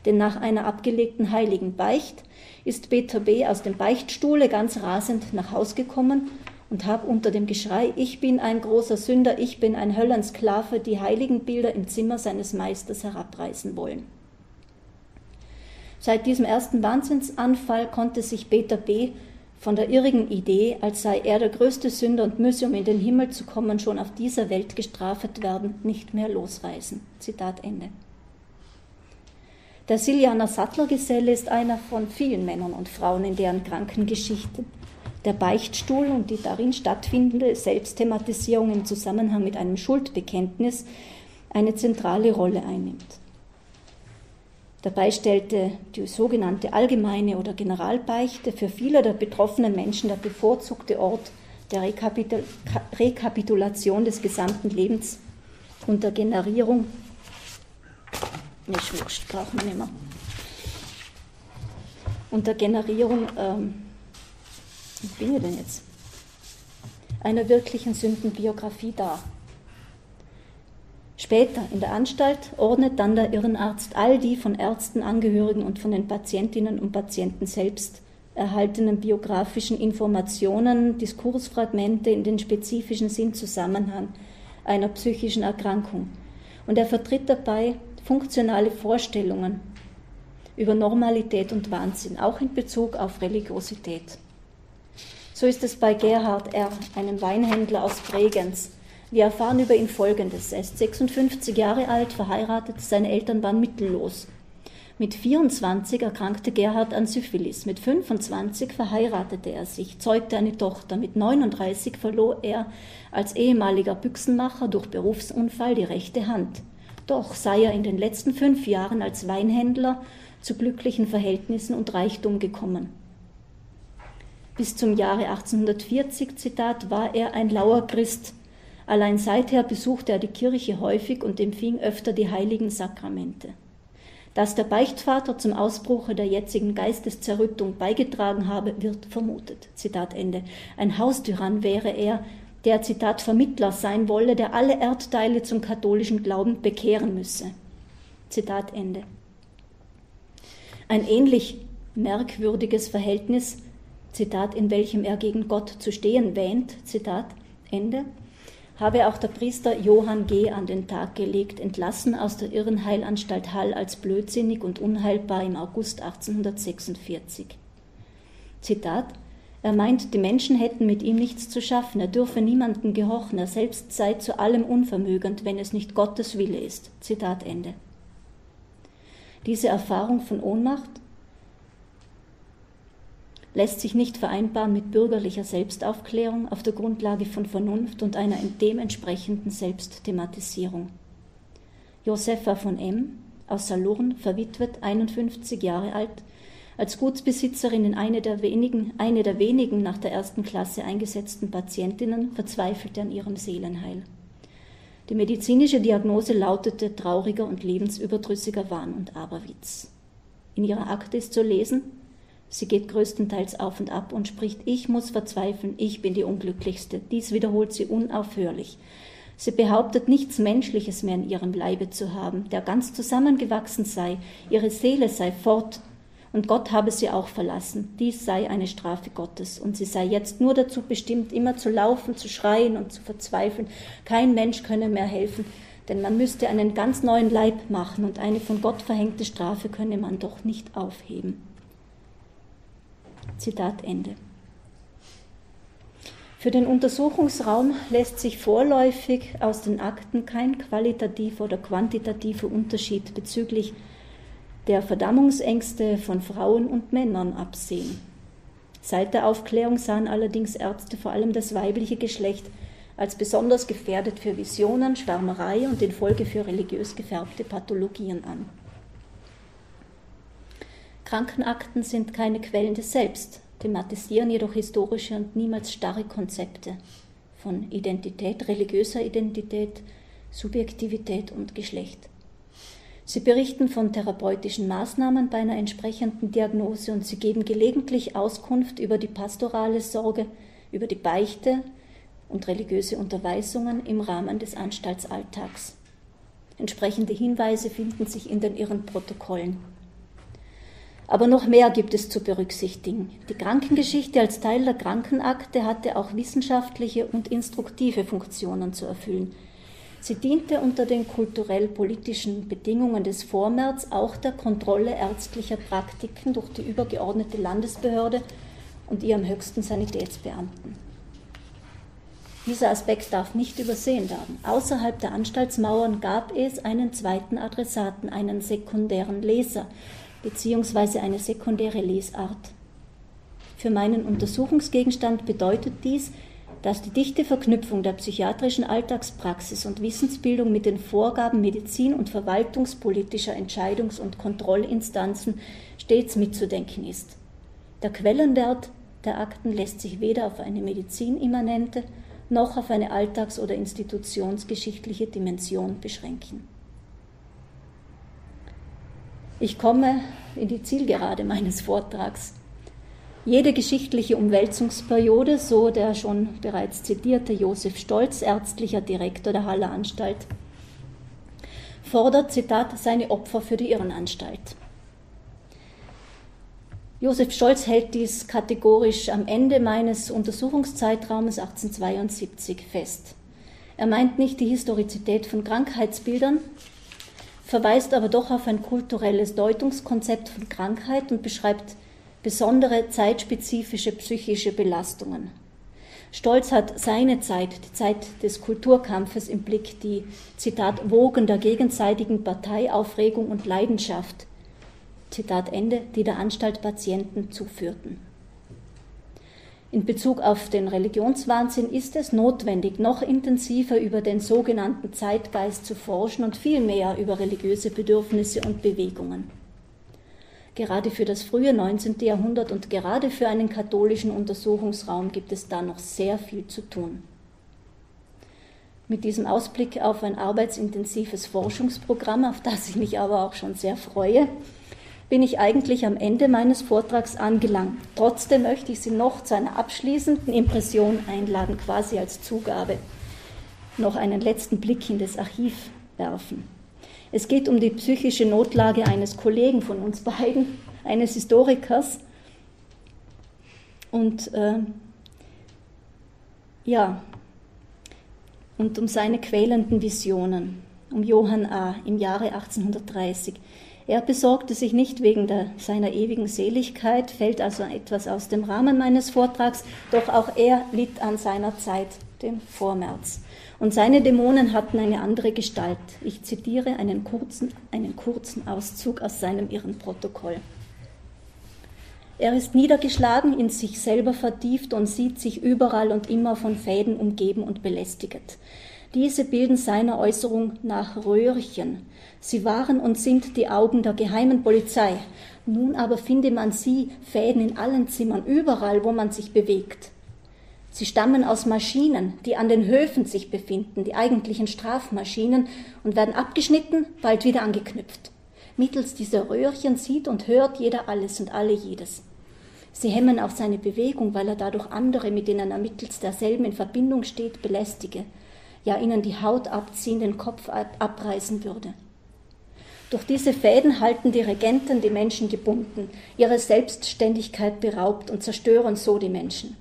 S2: Denn nach einer abgelegten heiligen Beicht ist Peter B. aus dem Beichtstuhle ganz rasend nach Haus gekommen und habe unter dem Geschrei, ich bin ein großer Sünder, ich bin ein Höllensklave, die heiligen Bilder im Zimmer seines Meisters herabreißen wollen. Seit diesem ersten Wahnsinnsanfall konnte sich Peter B. von der irrigen Idee, als sei er der größte Sünder und müsse, um in den Himmel zu kommen, schon auf dieser Welt gestraft werden, nicht mehr losreißen. Zitat Ende. Der Siljaner Sattlergeselle ist einer von vielen Männern und Frauen in deren Krankengeschichte. Der Beichtstuhl und die darin stattfindende Selbstthematisierung im Zusammenhang mit einem Schuldbekenntnis eine zentrale Rolle einnimmt. Dabei stellte die sogenannte allgemeine oder Generalbeichte für viele der betroffenen Menschen der bevorzugte Ort der Rekapitul Rekapitulation des gesamten Lebens und der Generierung. Nicht wurscht, brauchen wir nicht mehr. Und der Generierung, ähm, wie bin ich denn jetzt? Einer wirklichen Sündenbiografie dar. Später in der Anstalt ordnet dann der Irrenarzt all die von Ärzten, Angehörigen und von den Patientinnen und Patienten selbst erhaltenen biografischen Informationen, Diskursfragmente in den spezifischen Sinnzusammenhang einer psychischen Erkrankung. Und er vertritt dabei funktionale Vorstellungen über Normalität und Wahnsinn, auch in Bezug auf Religiosität. So ist es bei Gerhard R., einem Weinhändler aus Bregenz, wir erfahren über ihn Folgendes. Er ist 56 Jahre alt, verheiratet, seine Eltern waren mittellos. Mit 24 erkrankte Gerhard an Syphilis. Mit 25 verheiratete er sich, zeugte eine Tochter. Mit 39 verlor er als ehemaliger Büchsenmacher durch Berufsunfall die rechte Hand. Doch sei er in den letzten fünf Jahren als Weinhändler zu glücklichen Verhältnissen und Reichtum gekommen. Bis zum Jahre 1840, Zitat, war er ein lauer Christ, Allein seither besuchte er die Kirche häufig und empfing öfter die heiligen Sakramente. Dass der Beichtvater zum Ausbruche der jetzigen Geisteszerrüttung beigetragen habe, wird vermutet. Zitat Ende. Ein Haustyrann wäre er, der, Zitat, Vermittler sein wolle, der alle Erdteile zum katholischen Glauben bekehren müsse. Zitat Ende. Ein ähnlich merkwürdiges Verhältnis, Zitat, in welchem er gegen Gott zu stehen wähnt, Zitat Ende, habe auch der Priester Johann G. an den Tag gelegt, entlassen aus der Irrenheilanstalt Hall als blödsinnig und unheilbar im August 1846. Zitat Er meint, die Menschen hätten mit ihm nichts zu schaffen, er dürfe niemanden gehorchen, er selbst sei zu allem unvermögend, wenn es nicht Gottes Wille ist. Zitat Ende. Diese Erfahrung von Ohnmacht lässt sich nicht vereinbaren mit bürgerlicher Selbstaufklärung auf der Grundlage von Vernunft und einer dementsprechenden Selbstthematisierung. Josefa von M. aus Salurn, verwitwet, 51 Jahre alt, als Gutsbesitzerin in eine der wenigen, eine der wenigen nach der ersten Klasse eingesetzten Patientinnen, verzweifelte an ihrem Seelenheil. Die medizinische Diagnose lautete trauriger und lebensüberdrüssiger Wahn und Aberwitz. In ihrer Akte ist zu lesen, Sie geht größtenteils auf und ab und spricht, ich muss verzweifeln, ich bin die Unglücklichste. Dies wiederholt sie unaufhörlich. Sie behauptet, nichts Menschliches mehr in ihrem Leibe zu haben, der ganz zusammengewachsen sei, ihre Seele sei fort, und Gott habe sie auch verlassen. Dies sei eine Strafe Gottes, und sie sei jetzt nur dazu bestimmt, immer zu laufen, zu schreien und zu verzweifeln. Kein Mensch könne mehr helfen, denn man müsste einen ganz neuen Leib machen, und eine von Gott verhängte Strafe könne man doch nicht aufheben. Zitat Ende. Für den Untersuchungsraum lässt sich vorläufig aus den Akten kein qualitativer oder quantitativer Unterschied bezüglich der Verdammungsängste von Frauen und Männern absehen. Seit der Aufklärung sahen allerdings Ärzte vor allem das weibliche Geschlecht als besonders gefährdet für Visionen, Schwärmerei und in Folge für religiös gefärbte Pathologien an. Krankenakten sind keine Quellen des Selbst, thematisieren jedoch historische und niemals starre Konzepte von Identität, religiöser Identität, Subjektivität und Geschlecht. Sie berichten von therapeutischen Maßnahmen bei einer entsprechenden Diagnose und sie geben gelegentlich Auskunft über die pastorale Sorge, über die Beichte und religiöse Unterweisungen im Rahmen des Anstaltsalltags. Entsprechende Hinweise finden sich in den Irrenprotokollen. Aber noch mehr gibt es zu berücksichtigen. Die Krankengeschichte als Teil der Krankenakte hatte auch wissenschaftliche und instruktive Funktionen zu erfüllen. Sie diente unter den kulturell-politischen Bedingungen des Vormärz auch der Kontrolle ärztlicher Praktiken durch die übergeordnete Landesbehörde und ihrem höchsten Sanitätsbeamten. Dieser Aspekt darf nicht übersehen werden. Außerhalb der Anstaltsmauern gab es einen zweiten Adressaten, einen sekundären Leser bzw. eine sekundäre Lesart. Für meinen Untersuchungsgegenstand bedeutet dies, dass die dichte Verknüpfung der psychiatrischen Alltagspraxis und Wissensbildung mit den Vorgaben medizin- und verwaltungspolitischer Entscheidungs- und Kontrollinstanzen stets mitzudenken ist. Der Quellenwert der Akten lässt sich weder auf eine medizinimmanente noch auf eine alltags- oder institutionsgeschichtliche Dimension beschränken. Ich komme in die Zielgerade meines Vortrags. Jede geschichtliche Umwälzungsperiode, so der schon bereits zitierte Josef Stolz, ärztlicher Direktor der Haller Anstalt, fordert, Zitat, seine Opfer für die Irrenanstalt. Josef Stolz hält dies kategorisch am Ende meines Untersuchungszeitraumes 1872 fest. Er meint nicht die Historizität von Krankheitsbildern, verweist aber doch auf ein kulturelles Deutungskonzept von Krankheit und beschreibt besondere zeitspezifische psychische Belastungen. Stolz hat seine Zeit, die Zeit des Kulturkampfes im Blick, die, Zitat, Wogen der gegenseitigen Parteiaufregung und Leidenschaft, Zitat Ende, die der Anstalt Patienten zuführten. In Bezug auf den Religionswahnsinn ist es notwendig, noch intensiver über den sogenannten Zeitgeist zu forschen und viel mehr über religiöse Bedürfnisse und Bewegungen. Gerade für das frühe 19. Jahrhundert und gerade für einen katholischen Untersuchungsraum gibt es da noch sehr viel zu tun. Mit diesem Ausblick auf ein arbeitsintensives Forschungsprogramm, auf das ich mich aber auch schon sehr freue, bin ich eigentlich am Ende meines Vortrags angelangt. Trotzdem möchte ich Sie noch zu einer abschließenden Impression einladen, quasi als Zugabe, noch einen letzten Blick in das Archiv werfen. Es geht um die psychische Notlage eines Kollegen von uns beiden, eines Historikers. Und äh, ja, und um seine quälenden Visionen, um Johann A. im Jahre 1830. Er besorgte sich nicht wegen der, seiner ewigen Seligkeit, fällt also etwas aus dem Rahmen meines Vortrags, doch auch er litt an seiner Zeit, dem Vormärz. Und seine Dämonen hatten eine andere Gestalt. Ich zitiere einen kurzen, einen kurzen Auszug aus seinem Irrenprotokoll. Er ist niedergeschlagen, in sich selber vertieft und sieht sich überall und immer von Fäden umgeben und belästiget. Diese bilden seiner Äußerung nach Röhrchen. Sie waren und sind die Augen der geheimen Polizei. Nun aber finde man sie, Fäden in allen Zimmern, überall, wo man sich bewegt. Sie stammen aus Maschinen, die an den Höfen sich befinden, die eigentlichen Strafmaschinen, und werden abgeschnitten, bald wieder angeknüpft. Mittels dieser Röhrchen sieht und hört jeder alles und alle jedes. Sie hemmen auch seine Bewegung, weil er dadurch andere, mit denen er mittels derselben in Verbindung steht, belästige, ja ihnen die Haut abziehen, den Kopf abreißen würde. Durch diese Fäden halten die Regenten die Menschen gebunden, ihre Selbstständigkeit beraubt und zerstören so die Menschen.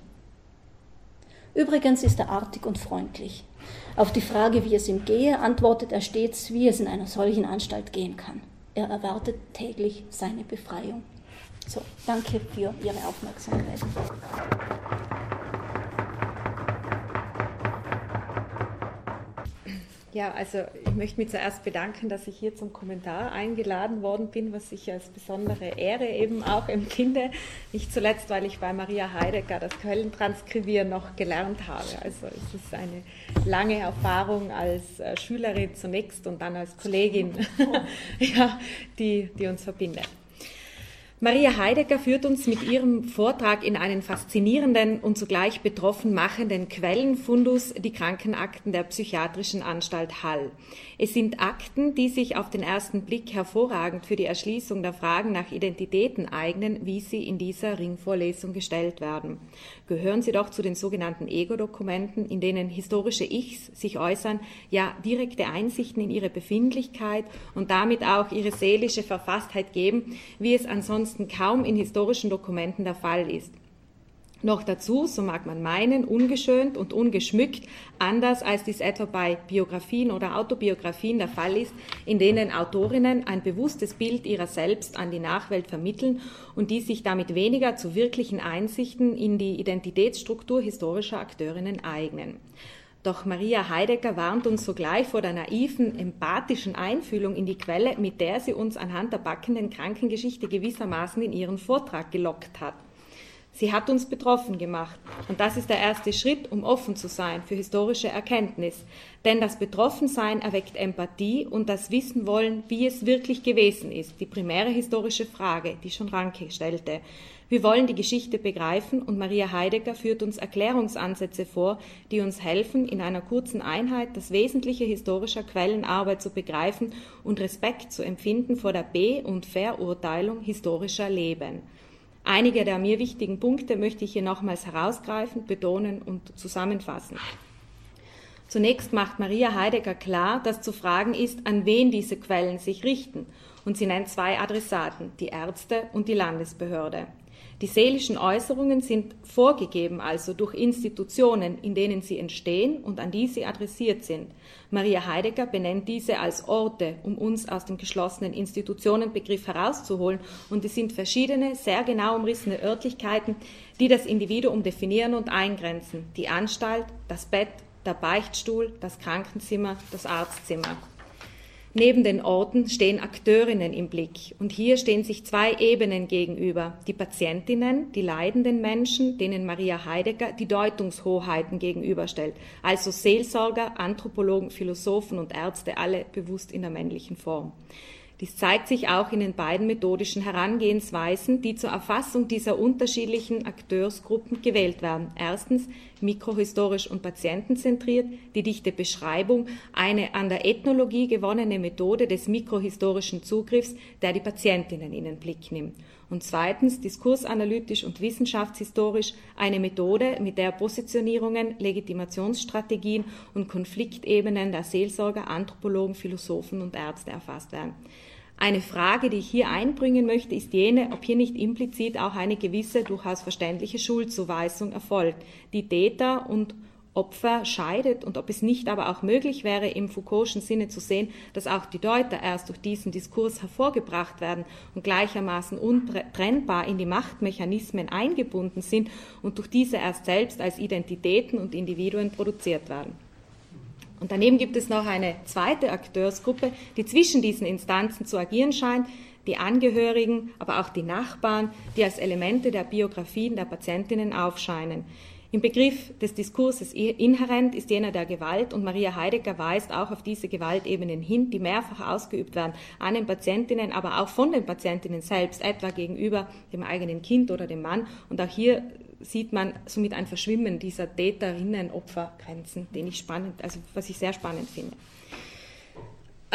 S2: Übrigens ist er artig und freundlich. Auf die Frage, wie es ihm gehe, antwortet er stets, wie es in einer solchen Anstalt gehen kann. Er erwartet täglich seine Befreiung. So, danke für Ihre Aufmerksamkeit.
S3: Ja, also ich möchte mich zuerst bedanken, dass ich hier zum Kommentar eingeladen worden bin, was ich als besondere Ehre eben auch empfinde. Nicht zuletzt, weil ich bei Maria Heidegger das Quellentranskribieren noch gelernt habe. Also es ist eine lange Erfahrung als äh, Schülerin zunächst und dann als Kollegin, ja, die, die uns verbindet. Maria Heidegger führt uns mit ihrem Vortrag in einen faszinierenden und zugleich betroffen machenden Quellenfundus, die Krankenakten der Psychiatrischen Anstalt Hall. Es sind Akten, die sich auf den ersten Blick hervorragend für die Erschließung der Fragen nach Identitäten eignen, wie sie in dieser Ringvorlesung gestellt werden. Gehören sie doch zu den sogenannten Ego-Dokumenten, in denen historische Ichs sich äußern, ja direkte Einsichten in ihre Befindlichkeit und damit auch ihre seelische Verfasstheit geben, wie es ansonsten kaum in historischen Dokumenten der Fall ist. Noch dazu, so mag man meinen, ungeschönt und ungeschmückt, anders als dies etwa bei Biografien oder Autobiografien der Fall ist, in denen Autorinnen ein bewusstes Bild ihrer selbst an die Nachwelt vermitteln und die sich damit weniger zu wirklichen Einsichten in die Identitätsstruktur historischer Akteurinnen eignen. Doch Maria Heidegger warnt uns sogleich vor der naiven, empathischen Einfühlung in die Quelle, mit der sie uns anhand der backenden Krankengeschichte gewissermaßen in ihren Vortrag gelockt hat. Sie hat uns betroffen gemacht. Und das ist der erste Schritt, um offen zu sein für historische Erkenntnis. Denn das Betroffensein erweckt Empathie und das Wissen wollen, wie es wirklich gewesen ist. Die primäre historische Frage, die schon Ranke stellte. Wir wollen die Geschichte begreifen und Maria Heidegger führt uns Erklärungsansätze vor, die uns helfen, in einer kurzen Einheit das Wesentliche historischer Quellenarbeit zu begreifen und Respekt zu empfinden vor der Be- und Verurteilung historischer Leben. Einige der mir wichtigen Punkte möchte ich hier nochmals herausgreifen, betonen und zusammenfassen. Zunächst macht Maria Heidegger klar, dass zu fragen ist, an wen diese Quellen sich richten. Und sie nennt zwei Adressaten, die Ärzte und die Landesbehörde. Die seelischen Äußerungen sind vorgegeben, also durch Institutionen, in denen sie entstehen und an die sie adressiert sind. Maria Heidegger benennt diese als Orte, um uns aus dem geschlossenen Institutionenbegriff herauszuholen. Und es sind verschiedene, sehr genau umrissene Örtlichkeiten, die das Individuum definieren und eingrenzen. Die Anstalt, das Bett, der Beichtstuhl, das Krankenzimmer, das Arztzimmer. Neben den Orten stehen Akteurinnen im Blick. Und hier stehen sich zwei Ebenen gegenüber. Die Patientinnen, die leidenden Menschen, denen Maria Heidegger die Deutungshoheiten gegenüberstellt. Also Seelsorger, Anthropologen, Philosophen und Ärzte, alle bewusst in der männlichen Form. Dies zeigt sich auch in den beiden methodischen Herangehensweisen, die zur Erfassung dieser unterschiedlichen Akteursgruppen gewählt werden. Erstens mikrohistorisch und patientenzentriert, die dichte Beschreibung, eine an der Ethnologie gewonnene Methode des mikrohistorischen Zugriffs, der die Patientinnen in den Blick nimmt. Und zweitens diskursanalytisch und wissenschaftshistorisch eine Methode, mit der Positionierungen, Legitimationsstrategien und Konfliktebenen der Seelsorger, Anthropologen, Philosophen und Ärzte erfasst werden. Eine Frage, die ich hier einbringen möchte, ist jene, ob hier nicht implizit auch eine gewisse, durchaus verständliche Schuldzuweisung erfolgt, die Täter und Opfer scheidet und ob es nicht aber auch möglich wäre, im Foucault'schen Sinne zu sehen, dass auch die Deuter erst durch diesen Diskurs hervorgebracht werden und gleichermaßen untrennbar in die Machtmechanismen eingebunden sind und durch diese erst selbst als Identitäten und Individuen produziert werden. Und daneben gibt es noch eine zweite Akteursgruppe, die zwischen diesen Instanzen zu agieren scheint, die Angehörigen, aber auch die Nachbarn, die als Elemente der Biografien der Patientinnen aufscheinen. Im Begriff des Diskurses inhärent ist jener der Gewalt und Maria Heidegger weist auch auf diese Gewaltebenen hin, die mehrfach ausgeübt werden an den Patientinnen, aber auch von den Patientinnen selbst, etwa gegenüber dem eigenen Kind oder dem Mann. Und auch hier sieht man somit ein Verschwimmen dieser Täterinnen-Opfergrenzen, den ich spannend, also was ich sehr spannend finde.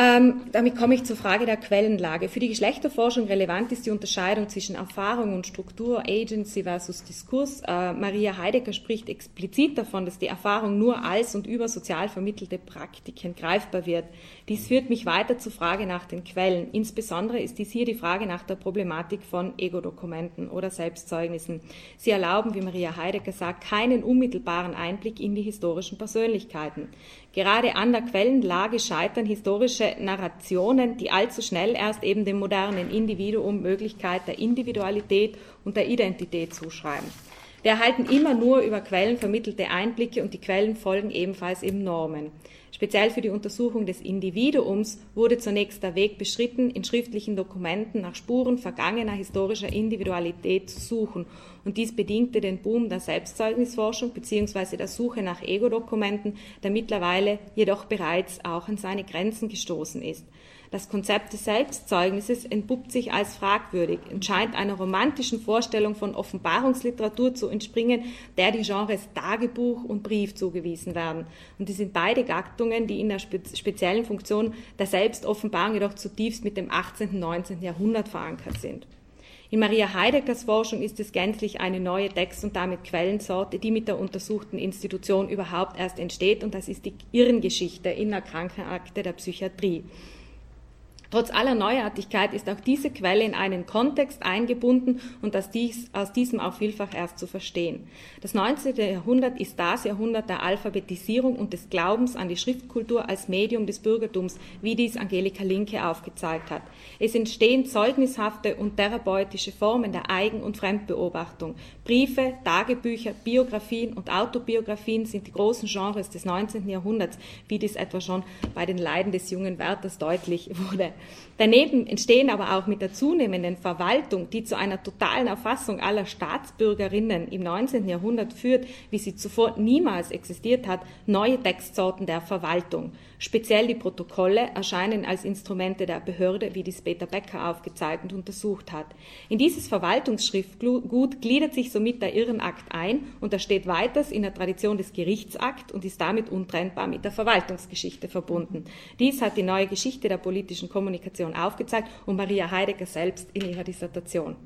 S3: Ähm, damit komme ich zur Frage der Quellenlage. Für die Geschlechterforschung relevant ist die Unterscheidung zwischen Erfahrung und Struktur, Agency versus Diskurs. Äh, Maria Heidegger spricht explizit davon, dass die Erfahrung nur als und über sozial vermittelte Praktiken greifbar wird. Dies führt mich weiter zur Frage nach den Quellen. Insbesondere ist dies hier die Frage nach der Problematik von Ego-Dokumenten oder Selbstzeugnissen. Sie erlauben, wie Maria Heidegger sagt, keinen unmittelbaren Einblick in die historischen Persönlichkeiten. Gerade an der Quellenlage scheitern historische Narrationen, die allzu schnell erst eben dem modernen Individuum Möglichkeit der Individualität und der Identität zuschreiben. Wir erhalten immer nur über Quellen vermittelte Einblicke und die Quellen folgen ebenfalls eben Normen. Speziell für die Untersuchung des Individuums wurde zunächst der Weg beschritten, in schriftlichen Dokumenten nach Spuren vergangener historischer Individualität zu suchen. Und dies bedingte den Boom der Selbstzeugnisforschung bzw. der Suche nach Ego-Dokumenten, der mittlerweile jedoch bereits auch an seine Grenzen gestoßen ist. Das Konzept des Selbstzeugnisses entpuppt sich als fragwürdig, entscheint einer romantischen Vorstellung von Offenbarungsliteratur zu entspringen, der die Genres Tagebuch und Brief zugewiesen werden. Und die sind beide Gattungen, die in der speziellen Funktion der Selbstoffenbarung jedoch zutiefst mit dem 18. und 19. Jahrhundert verankert sind. In Maria Heideggers Forschung ist es gänzlich eine neue Text- und damit Quellensorte, die mit der untersuchten Institution überhaupt erst entsteht, und das ist die Irrengeschichte in der Krankenakte der Psychiatrie. Trotz aller Neuartigkeit ist auch diese Quelle in einen Kontext eingebunden und aus, dies, aus diesem auch vielfach erst zu verstehen. Das 19. Jahrhundert ist das Jahrhundert der Alphabetisierung und des Glaubens an die Schriftkultur als Medium des Bürgertums, wie dies Angelika Linke aufgezeigt hat. Es entstehen zeugnishafte und therapeutische Formen der Eigen- und Fremdbeobachtung. Briefe, Tagebücher, Biografien und Autobiografien sind die großen Genres des 19. Jahrhunderts, wie dies etwa schon bei den Leiden des jungen Werthers deutlich wurde. Daneben entstehen aber auch mit der zunehmenden Verwaltung, die zu einer totalen Erfassung aller Staatsbürgerinnen im 19. Jahrhundert führt, wie sie zuvor niemals existiert hat, neue Textsorten der Verwaltung. Speziell die Protokolle erscheinen als Instrumente der Behörde, wie dies Peter Becker aufgezeigt und untersucht hat. In dieses Verwaltungsschriftgut gliedert sich somit der Irrenakt ein und er steht weiters in der Tradition des Gerichtsakt und ist damit untrennbar mit der Verwaltungsgeschichte verbunden. Dies hat die neue Geschichte der politischen Kommunikation aufgezeigt und Maria Heidegger selbst in ihrer Dissertation.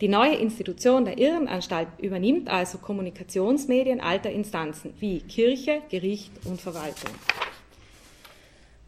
S3: Die neue Institution der Irrenanstalt übernimmt also Kommunikationsmedien alter Instanzen wie Kirche, Gericht und Verwaltung.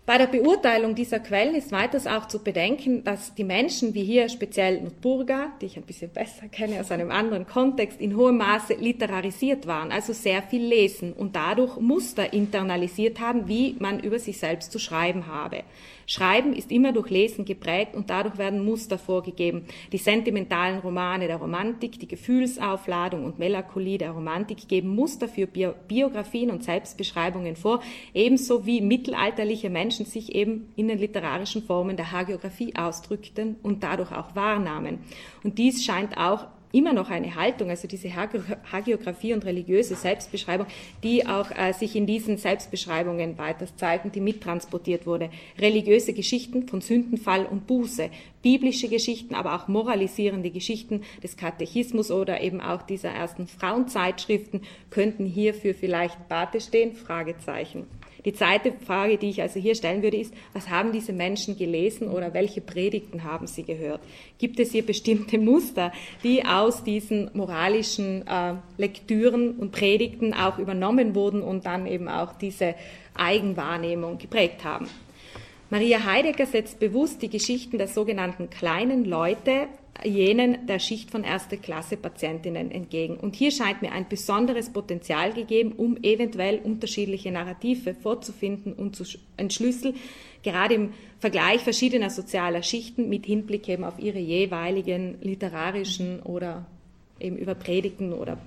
S3: Bei der Beurteilung dieser Quellen ist weiters auch zu bedenken, dass die Menschen, wie hier speziell Nutburga, die ich ein bisschen besser kenne aus einem anderen Kontext, in hohem Maße literarisiert waren, also sehr viel lesen und dadurch Muster internalisiert haben, wie man über sich selbst zu schreiben habe. Schreiben ist immer durch Lesen geprägt und dadurch werden Muster vorgegeben. Die sentimentalen Romane der Romantik, die Gefühlsaufladung und Melancholie der Romantik geben Muster für Biografien und Selbstbeschreibungen vor, ebenso wie mittelalterliche Menschen sich eben in den literarischen Formen der Hagiografie ausdrückten und dadurch auch wahrnahmen. Und dies scheint auch immer noch eine Haltung, also diese Hagiografie und religiöse Selbstbeschreibung, die auch äh, sich in diesen Selbstbeschreibungen weiter zeigen, die mittransportiert wurde. Religiöse Geschichten von Sündenfall und Buße, biblische Geschichten, aber auch moralisierende Geschichten des Katechismus oder eben auch dieser ersten Frauenzeitschriften könnten hierfür vielleicht Bate stehen? Fragezeichen. Die zweite Frage, die ich also hier stellen würde, ist, was haben diese Menschen gelesen oder welche Predigten haben sie gehört? Gibt es hier bestimmte Muster, die aus diesen moralischen äh, Lektüren und Predigten auch übernommen wurden und dann eben auch diese Eigenwahrnehmung geprägt haben? Maria Heidegger setzt bewusst die Geschichten der sogenannten kleinen Leute jenen der Schicht von erster Klasse Patientinnen entgegen. Und hier scheint mir ein besonderes Potenzial gegeben, um eventuell unterschiedliche Narrative vorzufinden und zu entschlüsseln, gerade im Vergleich verschiedener sozialer Schichten mit Hinblick eben auf ihre jeweiligen literarischen oder eben über Predigten oder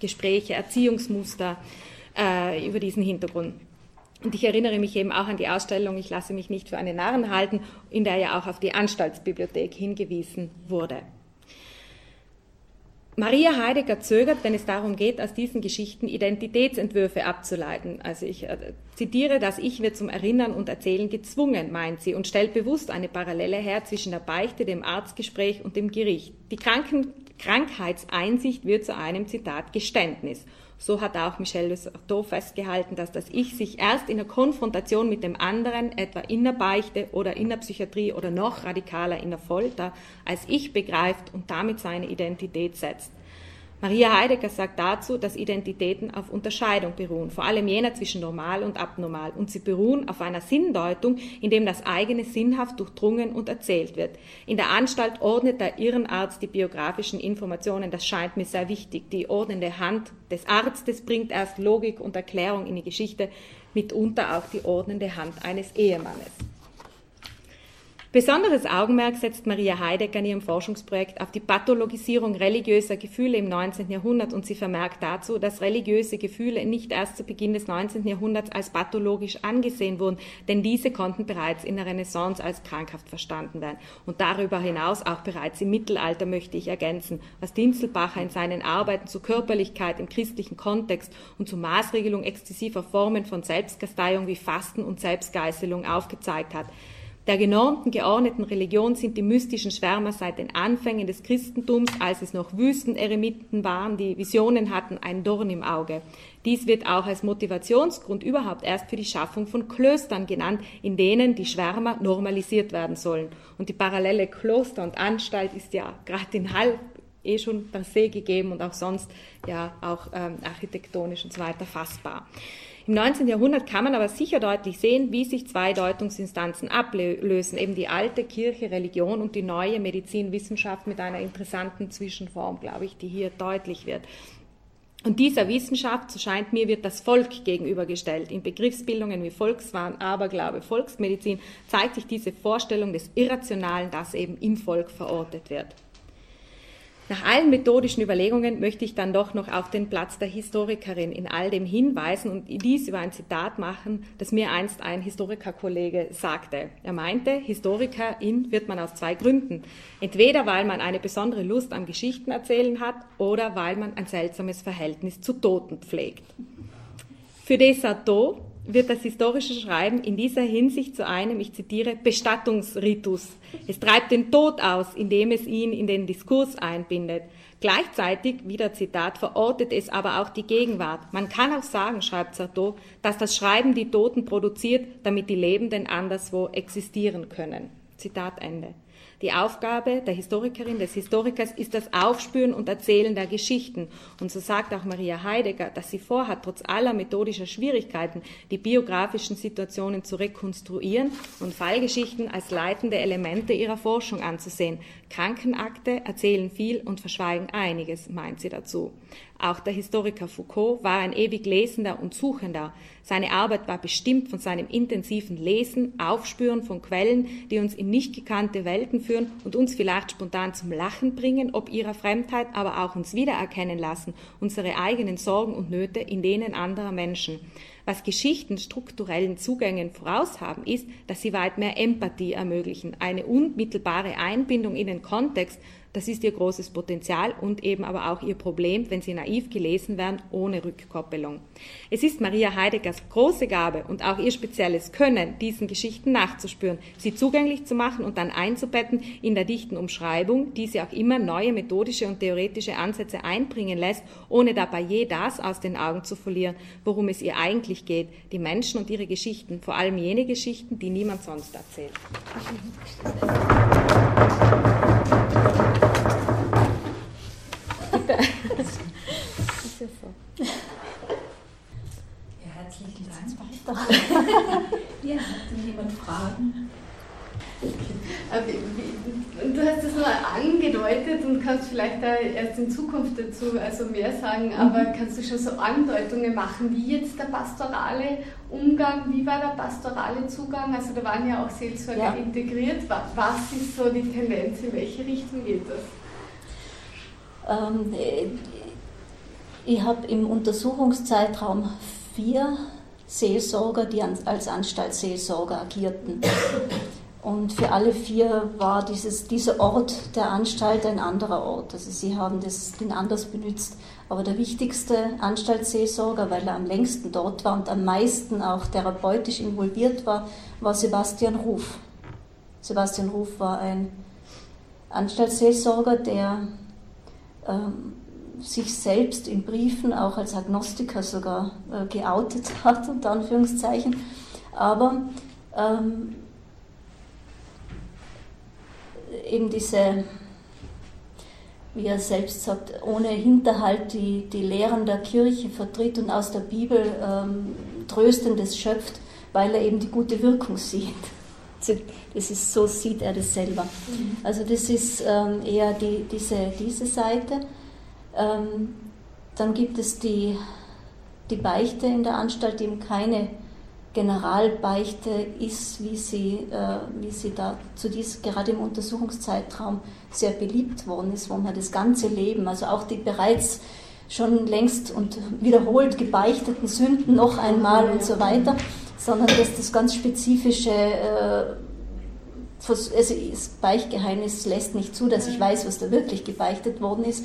S3: Gespräche, Erziehungsmuster äh, über diesen Hintergrund. Und ich erinnere mich eben auch an die Ausstellung Ich lasse mich nicht für einen Narren halten, in der ja auch auf die Anstaltsbibliothek hingewiesen wurde. Maria Heidegger zögert, wenn es darum geht, aus diesen Geschichten Identitätsentwürfe abzuleiten. Also ich äh, zitiere, das Ich wird zum Erinnern und Erzählen gezwungen, meint sie, und stellt bewusst eine Parallele her zwischen der Beichte, dem Arztgespräch und dem Gericht. Die Kranken Krankheitseinsicht wird zu einem Zitat Geständnis. So hat auch Michel Lessartot festgehalten, dass das Ich sich erst in der Konfrontation mit dem anderen, etwa in der Beichte oder in der Psychiatrie oder noch radikaler in der Folter, als Ich begreift und damit seine Identität setzt. Maria Heidegger sagt dazu, dass Identitäten auf Unterscheidung beruhen, vor allem jener zwischen normal und abnormal, und sie beruhen auf einer Sinndeutung, in dem das eigene sinnhaft durchdrungen und erzählt wird. In der Anstalt ordnet der Irrenarzt die biografischen Informationen, das scheint mir sehr wichtig. Die ordnende Hand des Arztes bringt erst Logik und Erklärung in die Geschichte, mitunter auch die ordnende Hand eines Ehemannes. Besonderes Augenmerk setzt Maria Heidegger in ihrem Forschungsprojekt auf die Pathologisierung religiöser Gefühle im 19. Jahrhundert und sie vermerkt dazu, dass religiöse Gefühle nicht erst zu Beginn des 19. Jahrhunderts als pathologisch angesehen wurden, denn diese konnten bereits in der Renaissance als krankhaft verstanden werden. Und darüber hinaus auch bereits im Mittelalter möchte ich ergänzen, was Dinzelbacher in seinen Arbeiten zur Körperlichkeit im christlichen Kontext und zur Maßregelung exzessiver Formen von Selbstkasteiung wie Fasten und Selbstgeißelung aufgezeigt hat. Der genormten, geordneten Religion sind die mystischen Schwärmer seit den Anfängen des Christentums, als es noch Wüsteneremiten waren, die Visionen hatten, ein Dorn im Auge. Dies wird auch als Motivationsgrund überhaupt erst für die Schaffung von Klöstern genannt, in denen die Schwärmer normalisiert werden sollen. Und die parallele Kloster und Anstalt ist ja gerade in Hall eh schon per se gegeben und auch sonst ja auch ähm, architektonisch und so weiter fassbar. Im 19. Jahrhundert kann man aber sicher deutlich sehen, wie sich zwei Deutungsinstanzen ablösen, eben die alte Kirche, Religion und die neue Medizin, Wissenschaft mit einer interessanten Zwischenform, glaube ich, die hier deutlich wird. Und dieser Wissenschaft, so scheint mir, wird das Volk gegenübergestellt. In Begriffsbildungen wie Volkswahn, Aberglaube, Volksmedizin zeigt sich diese Vorstellung des Irrationalen, das eben im Volk verortet wird. Nach allen methodischen Überlegungen möchte ich dann doch noch auf den Platz der Historikerin in all dem hinweisen und dies über ein Zitat machen, das mir einst ein Historikerkollege sagte. Er meinte, Historikerin wird man aus zwei Gründen. Entweder weil man eine besondere Lust am Geschichtenerzählen hat oder weil man ein seltsames Verhältnis zu Toten pflegt. Für Desartot wird das historische Schreiben in dieser Hinsicht zu einem, ich zitiere, Bestattungsritus. Es treibt den Tod aus, indem es ihn in den Diskurs einbindet. Gleichzeitig, wieder Zitat, verortet es aber auch die Gegenwart. Man kann auch sagen, schreibt Sarto, dass das Schreiben die Toten produziert, damit die Lebenden anderswo existieren können. Zitat Ende. Die Aufgabe der Historikerin, des Historikers ist das Aufspüren und Erzählen der Geschichten. Und so sagt auch Maria Heidegger, dass sie vorhat, trotz aller methodischer Schwierigkeiten die biografischen Situationen zu rekonstruieren und Fallgeschichten als leitende Elemente ihrer Forschung anzusehen. Krankenakte erzählen viel und verschweigen einiges, meint sie dazu. Auch der Historiker Foucault war ein ewig Lesender und Suchender. Seine Arbeit war bestimmt von seinem intensiven Lesen, Aufspüren von Quellen, die uns in nicht gekannte Welten führen und uns vielleicht spontan zum Lachen bringen, ob ihrer Fremdheit, aber auch uns wiedererkennen lassen, unsere eigenen Sorgen und Nöte in denen anderer Menschen. Was Geschichten strukturellen Zugängen voraushaben, ist, dass sie weit mehr Empathie ermöglichen, eine unmittelbare Einbindung in den Kontext das ist ihr großes Potenzial und eben aber auch ihr Problem, wenn sie naiv gelesen werden, ohne Rückkoppelung. Es ist Maria Heideggers große Gabe und auch ihr spezielles Können, diesen Geschichten nachzuspüren, sie zugänglich zu machen und dann einzubetten in der dichten Umschreibung, die sie auch immer neue methodische und theoretische Ansätze einbringen lässt, ohne dabei je das aus den Augen zu verlieren, worum es ihr eigentlich geht, die Menschen und ihre Geschichten, vor allem jene Geschichten, die niemand sonst erzählt.
S2: Ist ja so. Ja, herzlichen Dank. ja, hat jemand Fragen?
S4: Du hast es nur angedeutet und kannst vielleicht da erst in Zukunft dazu also mehr sagen, aber mhm. kannst du schon so Andeutungen machen, wie jetzt der pastorale Umgang, wie war der pastorale Zugang? Also da waren ja auch Seelsorger ja. integriert. Was ist so die Tendenz, in welche Richtung geht das?
S2: Ähm, ich habe im Untersuchungszeitraum vier Seelsorger, die als Anstaltsseelsorger agierten. Und für alle vier war dieses, dieser Ort der Anstalt ein anderer Ort. Also sie haben das, den anders benutzt. Aber der wichtigste Anstaltsseelsorger, weil er am längsten dort war und am meisten auch therapeutisch involviert war, war Sebastian Ruf. Sebastian Ruf war ein Anstaltsseelsorger, der sich selbst in Briefen auch als Agnostiker sogar äh, geoutet hat, unter Anführungszeichen. Aber ähm, eben diese, wie er selbst sagt, ohne Hinterhalt die, die Lehren der Kirche vertritt und aus der Bibel ähm, Tröstendes schöpft, weil er eben die gute Wirkung sieht. Das ist, so sieht er das selber. Mhm. Also das ist ähm, eher die, diese, diese Seite. Ähm, dann gibt es die, die Beichte in der Anstalt, die eben keine Generalbeichte ist, wie sie, äh, wie sie da zu dies, gerade im Untersuchungszeitraum sehr beliebt worden ist, wo man das ganze Leben, also auch die bereits schon längst und wiederholt gebeichteten Sünden noch einmal und so weiter, sondern dass das ganz spezifische, äh, also das Beichtgeheimnis lässt nicht zu, dass ich weiß, was da wirklich gebeichtet worden ist.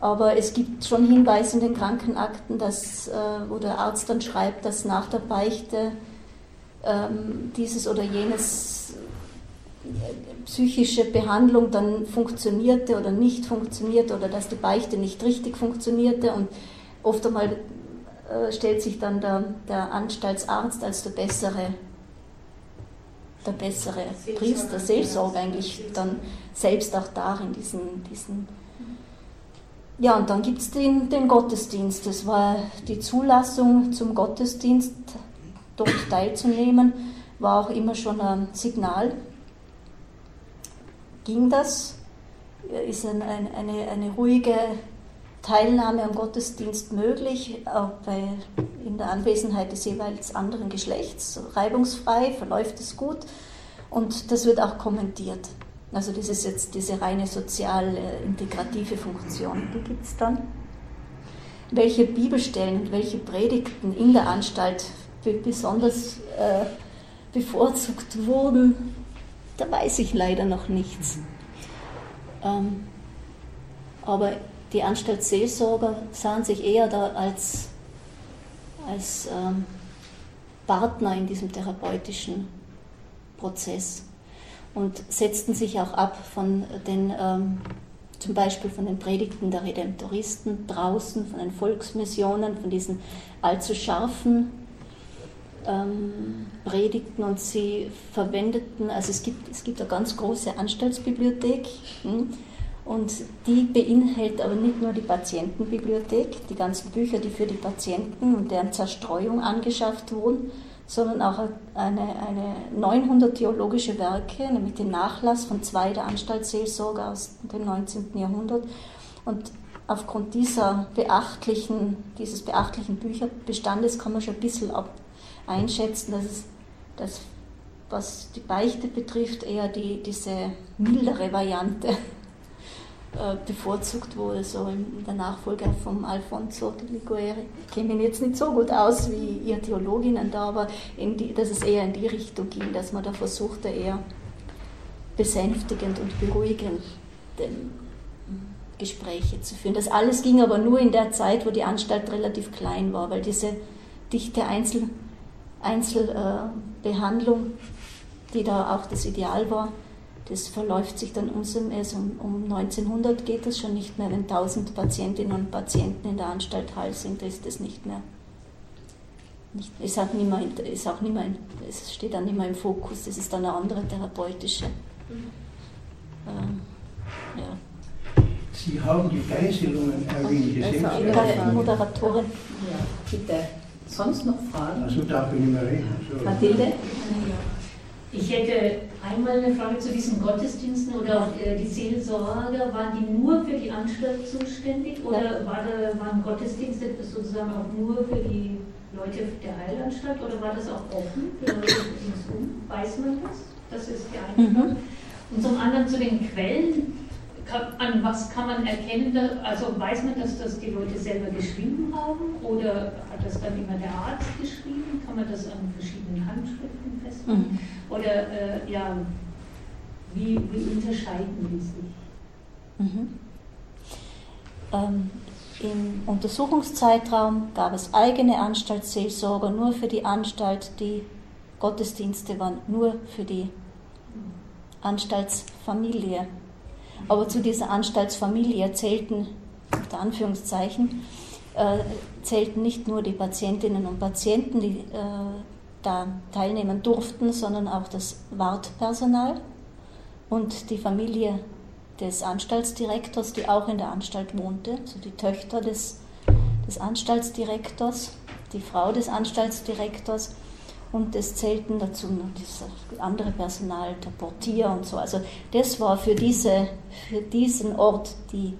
S2: Aber es gibt schon Hinweise in den Krankenakten, dass, äh, wo der Arzt dann schreibt, dass nach der Beichte ähm, dieses oder jenes äh, psychische Behandlung dann funktionierte oder nicht funktionierte oder dass die Beichte nicht richtig funktionierte und oft einmal äh, stellt sich dann der, der Anstaltsarzt als der bessere der bessere Priester, Seelsorger eigentlich dann selbst auch dar in diesen, diesen ja, und dann gibt es den, den Gottesdienst. Das war die Zulassung zum Gottesdienst, dort teilzunehmen, war auch immer schon ein Signal. Ging das? Ist ein, ein, eine, eine ruhige Teilnahme am Gottesdienst möglich, auch bei, in der Anwesenheit des jeweils anderen Geschlechts, reibungsfrei, verläuft es gut und das wird auch kommentiert. Also das ist jetzt diese reine sozial integrative Funktion. Die gibt es dann. Welche Bibelstellen, welche Predigten in der Anstalt besonders äh, bevorzugt wurden, da weiß ich leider noch nichts. Ähm, aber die Anstaltsseelsorger sahen sich eher da als, als ähm, Partner in diesem therapeutischen Prozess und setzten sich auch ab von den, ähm, zum Beispiel von den Predigten der Redemptoristen draußen, von den Volksmissionen, von diesen allzu scharfen ähm, Predigten und sie verwendeten, also es gibt, es gibt eine ganz große Anstaltsbibliothek. Hm, und die beinhaltet aber nicht nur die Patientenbibliothek, die ganzen Bücher, die für die Patienten und deren Zerstreuung angeschafft wurden, sondern auch eine, eine 900 theologische Werke, nämlich den Nachlass von zwei der Anstaltsseelsorger aus dem 19. Jahrhundert. Und aufgrund dieser beachtlichen, dieses beachtlichen Bücherbestandes kann man schon ein bisschen einschätzen, dass es, dass, was die Beichte betrifft, eher die, diese mildere Variante bevorzugt wurde, so in der Nachfolger von Alfonso de Liguori. Ich kenne mich jetzt nicht so gut aus wie ihr Theologinnen da, aber die, dass es eher in die Richtung ging, dass man da versuchte, eher besänftigend und beruhigend Gespräche zu führen. Das alles ging aber nur in der Zeit, wo die Anstalt relativ klein war, weil diese dichte Einzel, Einzelbehandlung, äh, die da auch das Ideal war, das verläuft sich dann umso mehr. Um, um 1900 geht das schon nicht mehr. Wenn 1000 Patientinnen und Patienten in der Anstalt Hall sind, ist das nicht mehr. Nicht, ist, auch nicht mehr, ist auch nicht mehr, es steht dann nicht mehr im Fokus, das ist dann eine andere therapeutische. Ähm,
S5: ja. Sie haben die Geiselungen erwähnt.
S2: Die Moderatorin.
S1: Ja, bitte. Sonst noch Fragen?
S5: Also darf ich nicht mehr reden.
S1: So.
S6: Ich hätte einmal eine Frage zu diesen Gottesdiensten oder auch äh, die Seelsorger. Waren die nur für die Anstalt zuständig oder war da, waren Gottesdienste sozusagen auch nur für die Leute der Heilanstalt oder war das auch offen für Leute ringsum? Weiß man das? Das ist die eine Frage. Mhm. Und zum anderen zu den Quellen an was kann man erkennen, also weiß man, dass das die Leute selber geschrieben haben oder hat das dann immer der Arzt geschrieben? Kann man das an verschiedenen Handschriften festmachen? Mhm. Oder äh, ja, wie, wie, unterscheiden die sich?
S2: Mhm. Ähm, Im Untersuchungszeitraum gab es eigene Anstaltsseelsorger nur für die Anstalt, die Gottesdienste waren nur für die Anstaltsfamilie. Aber zu dieser Anstaltsfamilie zählten, unter Anführungszeichen, äh, zählten nicht nur die Patientinnen und Patienten, die äh, da teilnehmen durften, sondern auch das Wartpersonal und die Familie des Anstaltsdirektors, die auch in der Anstalt wohnte, also die Töchter des, des Anstaltsdirektors, die Frau des Anstaltsdirektors und es zählten dazu noch das andere Personal, der Portier und so. Also das war für, diese, für diesen Ort die.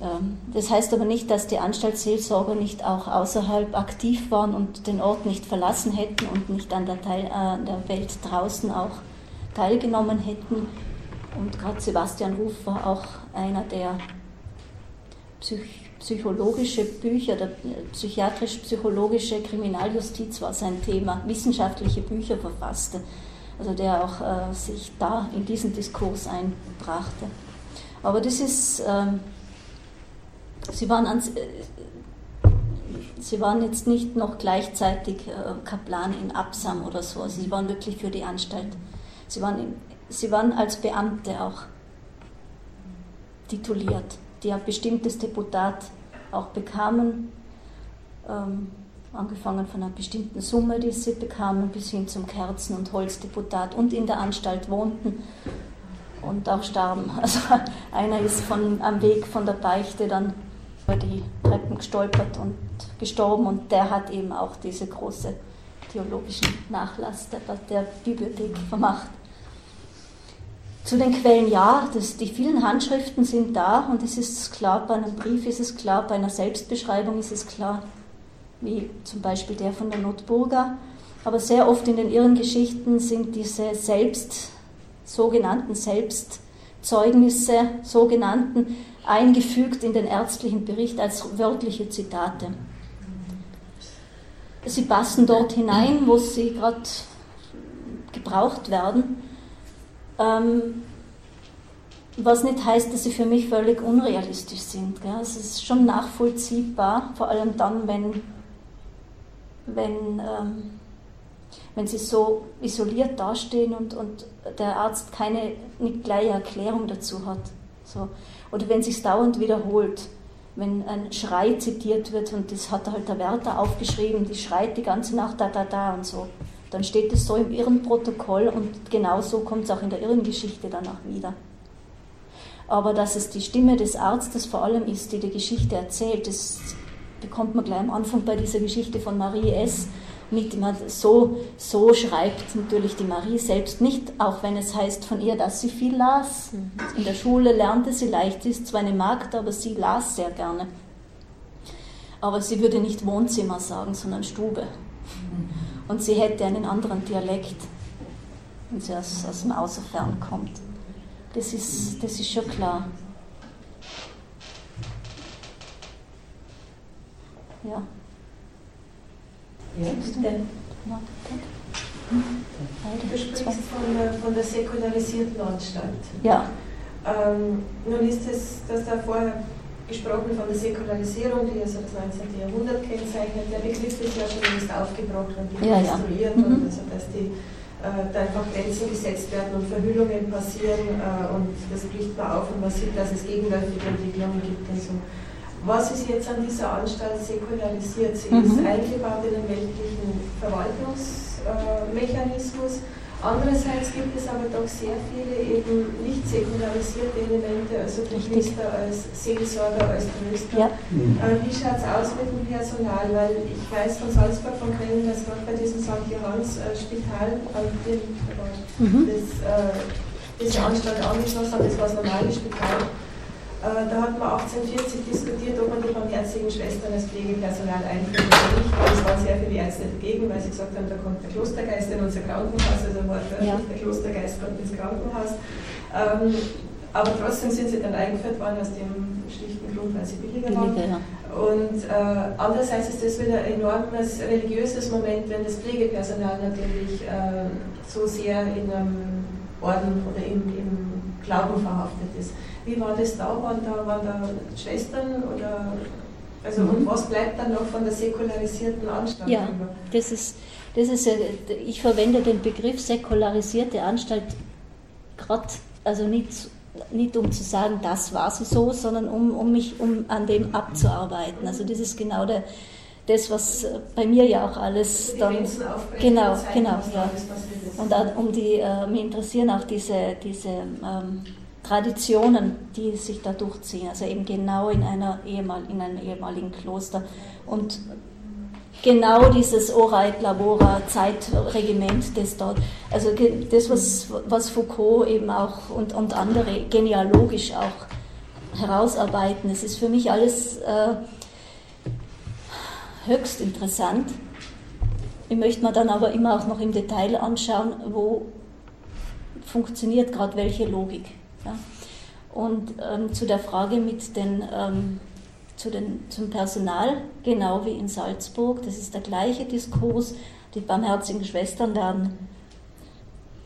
S2: Ähm, das heißt aber nicht, dass die Anstaltsseelsorger nicht auch außerhalb aktiv waren und den Ort nicht verlassen hätten und nicht an der, Teil, äh, der Welt draußen auch teilgenommen hätten. Und gerade Sebastian Ruf war auch einer, der Psych psychologische Bücher, der psychiatrisch-psychologische Kriminaljustiz war sein Thema, wissenschaftliche Bücher verfasste, also der auch äh, sich da in diesen Diskurs einbrachte. Aber das ist, ähm, sie, waren an, äh, sie waren jetzt nicht noch gleichzeitig äh, Kaplan in Absam oder so, sie waren wirklich für die Anstalt. Sie waren, in, sie waren als Beamte auch tituliert die ein bestimmtes Deputat auch bekamen, ähm, angefangen von einer bestimmten Summe, die sie bekamen, bis hin zum Kerzen- und Holzdeputat und in der Anstalt wohnten. und auch starben. Also einer ist von, am Weg von der Beichte dann über die Treppen gestolpert und gestorben und der hat eben auch diese große theologischen Nachlass der, der Bibliothek vermacht. Zu den Quellen ja, das, die vielen Handschriften sind da und es ist klar, bei einem Brief ist es klar, bei einer Selbstbeschreibung ist es klar, wie zum Beispiel der von der Notburger. Aber sehr oft in den Irrengeschichten sind diese selbst, sogenannten Selbstzeugnisse, sogenannten, eingefügt in den ärztlichen Bericht als wörtliche Zitate. Sie passen dort hinein, wo sie gerade gebraucht werden. Ähm, was nicht heißt, dass sie für mich völlig unrealistisch sind. Gell? Es ist schon nachvollziehbar, vor allem dann, wenn, wenn, ähm, wenn sie so isoliert dastehen und, und der Arzt keine nicht gleiche Erklärung dazu hat. So. Oder wenn sich dauernd wiederholt, wenn ein Schrei zitiert wird und das hat halt der Wärter aufgeschrieben, die schreit die ganze Nacht da, da, da und so dann steht es so im Irrenprotokoll und genau so kommt es auch in der Irrengeschichte danach wieder. Aber dass es die Stimme des Arztes vor allem ist, die die Geschichte erzählt, das bekommt man gleich am Anfang bei dieser Geschichte von Marie S. mit. So, so schreibt natürlich die Marie selbst nicht, auch wenn es heißt von ihr, dass sie viel las. In der Schule lernte sie leicht, sie ist zwar eine Magd, aber sie las sehr gerne. Aber sie würde nicht Wohnzimmer sagen, sondern Stube. Und sie hätte einen anderen Dialekt, wenn sie aus, aus dem Außerfern kommt. Das ist, das ist schon klar. Ja.
S7: Ja, bitte. Du sprichst von, der, von der säkularisierten Anstalt.
S2: Ja.
S7: Ähm, nun ist es, dass da vorher gesprochen von der Säkularisierung, die also das 19. Jahrhundert kennzeichnet. Der Begriff ist ja schon längst aufgebrochen und dekonstruiert, ja, ja. Mhm. also dass die, äh, da einfach Grenzen gesetzt werden und Verhüllungen passieren äh, und das bricht man auf und man sieht, dass es gegenläufige Entwicklungen gibt und so. Was ist jetzt an dieser Anstalt säkularisiert? Sie mhm. ist eingebaut in den weltlichen Verwaltungsmechanismus. Äh, Andererseits gibt es aber doch sehr viele eben nicht säkularisierte Elemente, also Priester als Seelsorger, als Tröster. Ja. Äh, wie schaut es aus mit dem Personal? Weil ich weiß von Salzburg, von Quellen, dass dort bei diesem St. Johanns äh, Spital, an dem mhm. das, äh, diese Anstalt angeschlossen hat, das war das normale Spital, da hat man 1840 diskutiert, ob man die barmherzigen Schwestern als Pflegepersonal einführt oder nicht. Es waren sehr viele Ärzte dagegen, weil sie gesagt haben, da kommt der Klostergeist in unser Krankenhaus, also ja. der Klostergeist kommt ins Krankenhaus. Ähm, aber trotzdem sind sie dann eingeführt worden aus dem schlichten Grund, weil sie billiger waren. Ja. Und äh, andererseits ist das wieder ein enormes religiöses Moment, wenn das Pflegepersonal natürlich äh, so sehr in einem Orden oder im, im Glauben verhaftet ist. Wie war das da? Waren da, waren da Schwestern oder also mhm. und was bleibt dann noch von der säkularisierten Anstalt
S2: ja, über? Das ist, das ist, ich verwende den Begriff säkularisierte Anstalt gerade, also nicht, nicht um zu sagen, das war sie so, sondern um, um mich um an dem abzuarbeiten. Also das ist genau der, das, was bei mir ja auch alles
S7: dann.
S2: Genau, genau, ja. Und um die, äh, mich interessieren auch diese, diese ähm, Traditionen, die sich da durchziehen, also eben genau in, einer ehemal, in einem ehemaligen Kloster. Und genau dieses Ora et Labora Zeitregiment, das dort, also das, was, was Foucault eben auch und, und andere genealogisch auch herausarbeiten, es ist für mich alles äh, höchst interessant. Ich möchte mir dann aber immer auch noch im Detail anschauen, wo funktioniert gerade welche Logik. Ja. Und ähm, zu der Frage mit den, ähm, zu den, zum Personal, genau wie in Salzburg, das ist der gleiche Diskurs. Die barmherzigen Schwestern werden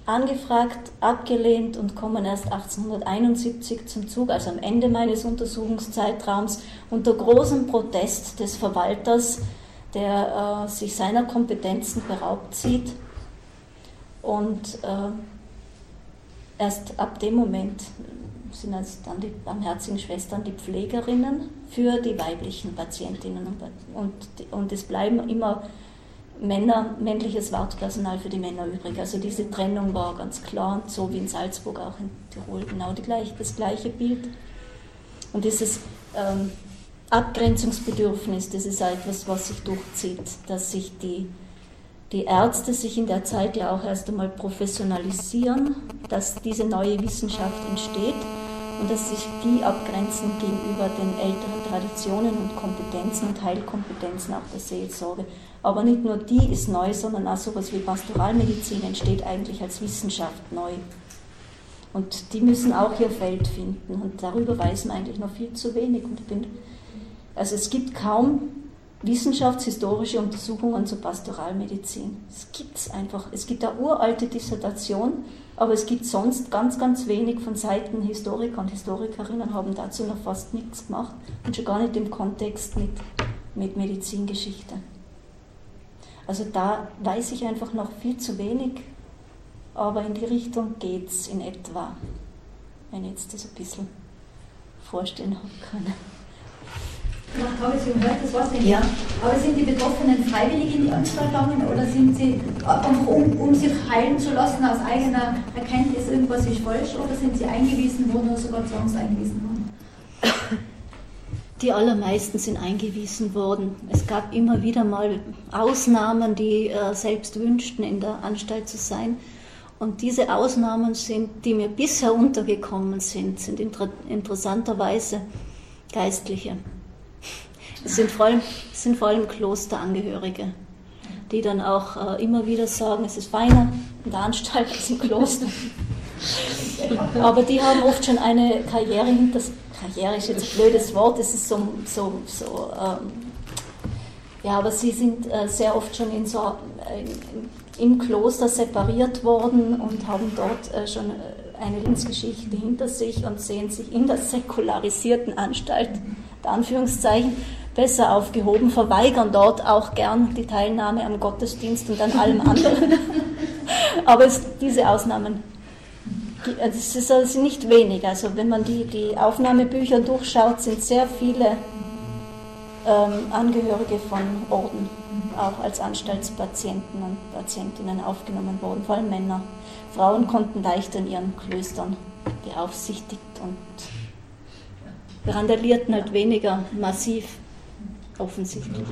S2: angefragt, abgelehnt und kommen erst 1871 zum Zug, also am Ende meines Untersuchungszeitraums, unter großem Protest des Verwalters, der äh, sich seiner Kompetenzen beraubt sieht und äh, erst ab dem Moment sind es dann die barmherzigen Schwestern die Pflegerinnen für die weiblichen Patientinnen und, und, und es bleiben immer Männer, männliches Wartpersonal für die Männer übrig. Also diese Trennung war ganz klar, so wie in Salzburg auch in Tirol genau die gleiche, das gleiche Bild. Und dieses ähm, Abgrenzungsbedürfnis, das ist etwas, was sich durchzieht, dass sich die, die Ärzte sich in der Zeit ja auch erst einmal professionalisieren, dass diese neue Wissenschaft entsteht und dass sich die abgrenzen gegenüber den älteren Traditionen und Kompetenzen und Heilkompetenzen auch der Seelsorge. Aber nicht nur die ist neu, sondern auch sowas wie Pastoralmedizin entsteht eigentlich als Wissenschaft neu. Und die müssen auch ihr Feld finden. Und darüber weiß man eigentlich noch viel zu wenig. Und bin, also es gibt kaum wissenschaftshistorische Untersuchungen zur Pastoralmedizin. Es gibt es einfach. Es gibt eine uralte Dissertation, aber es gibt sonst ganz, ganz wenig von Seiten Historiker und Historikerinnen haben dazu noch fast nichts gemacht und schon gar nicht im Kontext mit, mit Medizingeschichte. Also da weiß ich einfach noch viel zu wenig aber in die Richtung geht es in etwa, wenn ich jetzt das ein bisschen vorstellen kann.
S8: Ja, habe ich Sie gehört, das war's nicht. Ja. Aber sind die Betroffenen freiwillig in die Anstalt gegangen oder sind sie einfach um, um sich heilen zu lassen aus eigener Erkenntnis, irgendwas ist falsch, oder sind sie eingewiesen worden oder sogar zwangseingewiesen worden?
S2: Die allermeisten sind eingewiesen worden. Es gab immer wieder mal Ausnahmen, die äh, selbst wünschten, in der Anstalt zu sein. Und diese Ausnahmen sind, die mir bisher untergekommen sind, sind inter interessanterweise Geistliche. Es sind vor allem, sind vor allem Klosterangehörige, die dann auch äh, immer wieder sagen, es ist feiner in der Anstalt als im Kloster. Aber die haben oft schon eine Karriere hinter Karriere ist jetzt ein blödes Wort, es ist so, so, so ähm, ja, aber sie sind äh, sehr oft schon in so, äh, im Kloster separiert worden und haben dort äh, schon äh, eine Lebensgeschichte hinter sich und sehen sich in der säkularisierten Anstalt, der Anführungszeichen, besser aufgehoben, verweigern dort auch gern die Teilnahme am Gottesdienst und an allem anderen. Aber es, diese Ausnahmen, es ist also nicht wenig. Also wenn man die, die Aufnahmebücher durchschaut, sind sehr viele ähm, Angehörige von Orden auch als Anstaltspatienten und Patientinnen aufgenommen worden, vor allem Männer. Frauen konnten leichter in ihren Klöstern beaufsichtigt und randalierten halt weniger massiv, offensichtlich.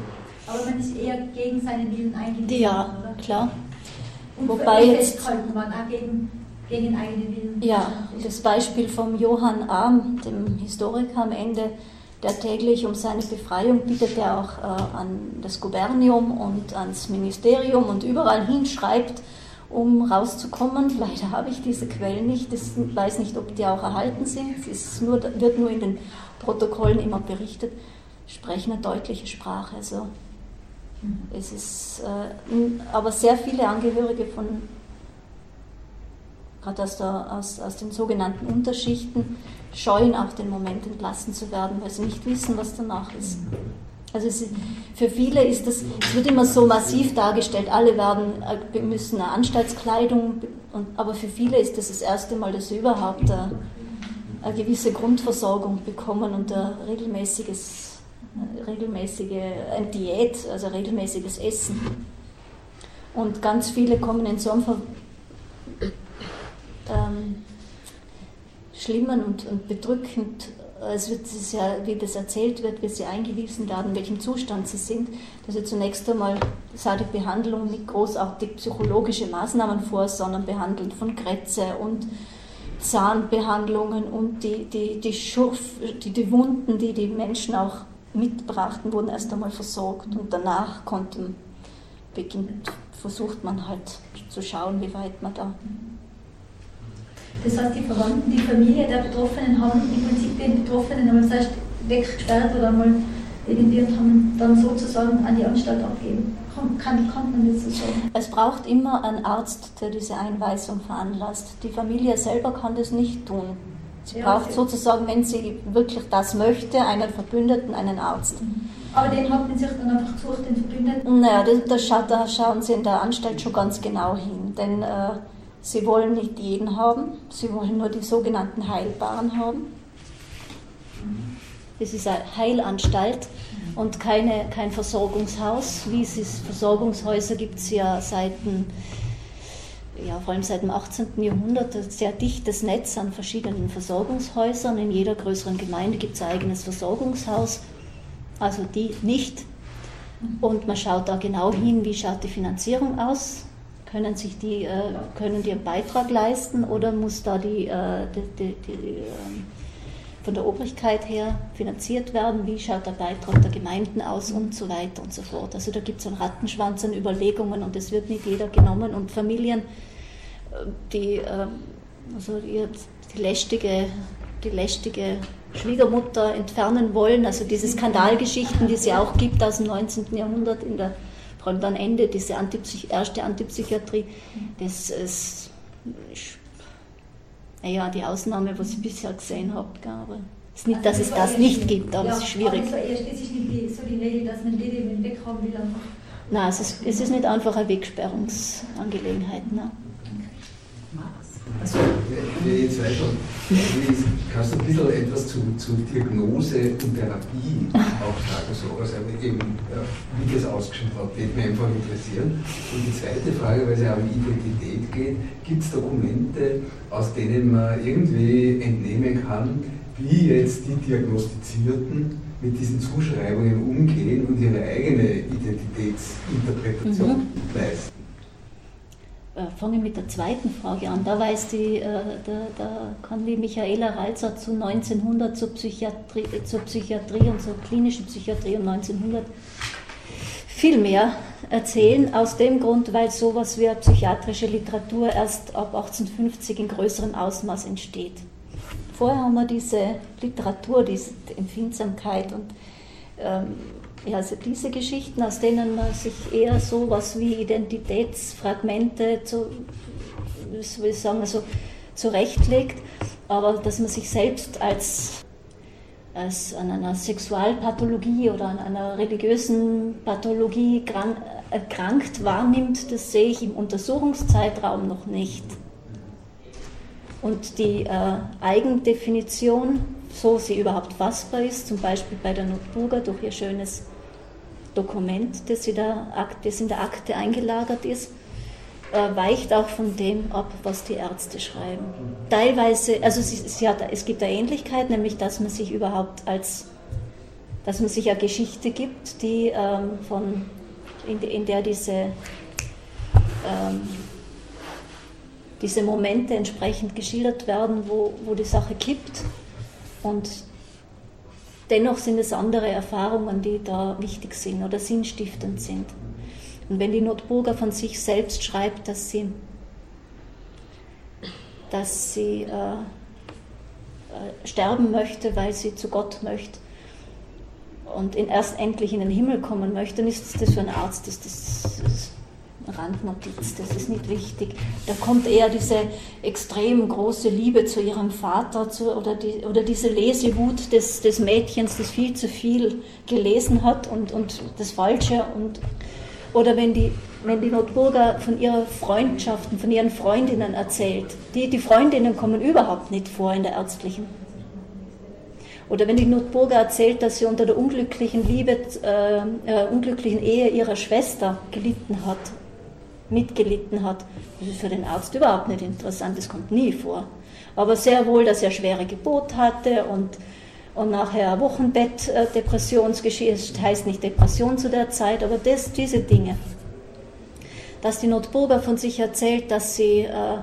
S8: Aber man ist eher gegen seinen Willen eingewiesen,
S2: Ja, oder? klar.
S8: Und Wobei jetzt man auch gegen, gegen den eigenen Willen.
S2: Ja, das Beispiel vom Johann Arm, dem Historiker am Ende, der täglich um seine Befreiung bittet er auch äh, an das Gubernium und ans Ministerium und überall hinschreibt, um rauszukommen. Leider habe ich diese Quellen nicht. Ich weiß nicht, ob die auch erhalten sind. Es nur, wird nur in den Protokollen immer berichtet. Sprechen eine deutliche Sprache. Also es ist, äh, aber sehr viele Angehörige von gerade aus, aus, aus den sogenannten Unterschichten, scheuen auch den Moment entlassen zu werden, weil sie nicht wissen, was danach ist. Also es, für viele ist das, es wird immer so massiv dargestellt, alle werden, äh, müssen eine Anstaltskleidung, und, aber für viele ist das das erste Mal, dass sie überhaupt eine, äh, eine gewisse Grundversorgung bekommen und ein regelmäßiges, äh, regelmäßige eine Diät, also regelmäßiges Essen. Und ganz viele kommen in so einem ähm, schlimmen und, und bedrückend, es wird es ja, wie das erzählt wird, wie sie eingewiesen werden, in welchem Zustand sie sind, dass sie zunächst einmal sah die Behandlung nicht großartig psychologische Maßnahmen vor, sondern behandelt von Krätze und Zahnbehandlungen und die, die, die Schurf, die, die Wunden, die die Menschen auch mitbrachten, wurden erst einmal versorgt und danach konnte, beginnt, versucht man halt zu schauen, wie weit man da
S8: das heißt, die Verwandten, die Familie der Betroffenen haben im Prinzip den Betroffenen einmal selbst weggesperrt oder einmal irgendwie und haben dann sozusagen an die Anstalt abgeben. Kann, kann man das so sagen?
S2: Es braucht immer einen Arzt, der diese Einweisung veranlasst. Die Familie selber kann das nicht tun. Sie braucht sozusagen, wenn sie wirklich das möchte, einen Verbündeten, einen Arzt.
S8: Mhm. Aber den hat man sich dann einfach gesucht, den Verbündeten?
S2: Naja, das, das schaut, da schauen sie in der Anstalt schon ganz genau hin. Denn äh, Sie wollen nicht jeden haben, sie wollen nur die sogenannten Heilbaren haben. Es ist eine Heilanstalt und keine, kein Versorgungshaus. Wie es ist, Versorgungshäuser gibt es ja seit ja, vor allem seit dem 18. Jahrhundert ein sehr dichtes Netz an verschiedenen Versorgungshäusern. In jeder größeren Gemeinde gibt es ein eigenes Versorgungshaus, also die nicht. Und man schaut da genau hin, wie schaut die Finanzierung aus. Können, sich die, äh, können die einen Beitrag leisten oder muss da die, äh, die, die, die ähm, von der Obrigkeit her finanziert werden, wie schaut der Beitrag der Gemeinden aus und so weiter und so fort. Also da gibt es einen Rattenschwanz an Überlegungen und es wird nicht jeder genommen und Familien, äh, die, ähm, also die, die lästige, die lästige Schwiegermutter entfernen wollen, also diese Skandalgeschichten, die es ja auch gibt aus dem 19. Jahrhundert, in der, vor allem dann Ende, diese Antipsych erste Antipsychiatrie, das ist naja, die Ausnahme, was ich bisher gesehen habe. Aber es ist nicht, dass es das nicht gibt, aber es ist schwierig. Aber es ist nicht so die Regel, dass man die den Weg haben will. Nein, es ist, es ist nicht einfach eine Wegsperrungsangelegenheit. Nein.
S9: Also, wir jetzt weiter. Kannst du ein bisschen etwas zu, zu Diagnose und Therapie auch sagen? So, also eben, wie das ausgeschaut hat, würde mich einfach interessieren. Und die zweite Frage, weil es ja um Identität geht, gibt es Dokumente, aus denen man irgendwie entnehmen kann, wie jetzt die Diagnostizierten mit diesen Zuschreibungen umgehen und ihre eigene Identitätsinterpretation mhm. leisten?
S2: Äh, fange mit der zweiten Frage an. Da weiß die, äh, da, da, kann die Michaela Reitzer zu 1900 zur Psychiatrie, äh, zur Psychiatrie und zur klinischen Psychiatrie um 1900 viel mehr erzählen, aus dem Grund, weil sowas wie psychiatrische Literatur erst ab 1850 in größerem Ausmaß entsteht. Vorher haben wir diese Literatur, diese Empfindsamkeit und ähm, ja, also diese Geschichten, aus denen man sich eher so was wie Identitätsfragmente zu, ich sagen, also zurechtlegt, aber dass man sich selbst als, als an einer Sexualpathologie oder an einer religiösen Pathologie erkrankt wahrnimmt, das sehe ich im Untersuchungszeitraum noch nicht. Und die äh, Eigendefinition, so sie überhaupt fassbar ist, zum Beispiel bei der Notburger durch ihr schönes Dokument, das in der Akte, das in der Akte eingelagert ist, äh, weicht auch von dem ab, was die Ärzte schreiben. Teilweise, also es, es, ja, es gibt eine Ähnlichkeit, nämlich dass man sich überhaupt als, dass man sich eine Geschichte gibt, die ähm, von, in, in, der diese, ähm, diese Momente entsprechend geschildert werden, wo, wo die Sache kippt und Dennoch sind es andere Erfahrungen, die da wichtig sind oder sinnstiftend sind. Und wenn die Notburger von sich selbst schreibt, dass sie, dass sie äh, äh, sterben möchte, weil sie zu Gott möchte und in erst endlich in den Himmel kommen möchte, dann ist das für einen Arzt das, das, das Randnotiz, das ist nicht wichtig. Da kommt eher diese extrem große Liebe zu ihrem Vater zu, oder, die, oder diese Lesewut des, des Mädchens, das viel zu viel gelesen hat und, und das Falsche. Und, oder wenn die, wenn die Notburger von ihren Freundschaften, von ihren Freundinnen erzählt. Die, die Freundinnen kommen überhaupt nicht vor in der ärztlichen. Oder wenn die Notburger erzählt, dass sie unter der unglücklichen Liebe, äh, äh, unglücklichen Ehe ihrer Schwester gelitten hat mitgelitten hat. Das ist für den Arzt überhaupt nicht interessant, das kommt nie vor. Aber sehr wohl, dass er schwere Geburt hatte und, und nachher Wochenbettdepressionsgeschichte, heißt nicht Depression zu der Zeit, aber das, diese Dinge. Dass die Notburger von sich erzählt, dass sie äh,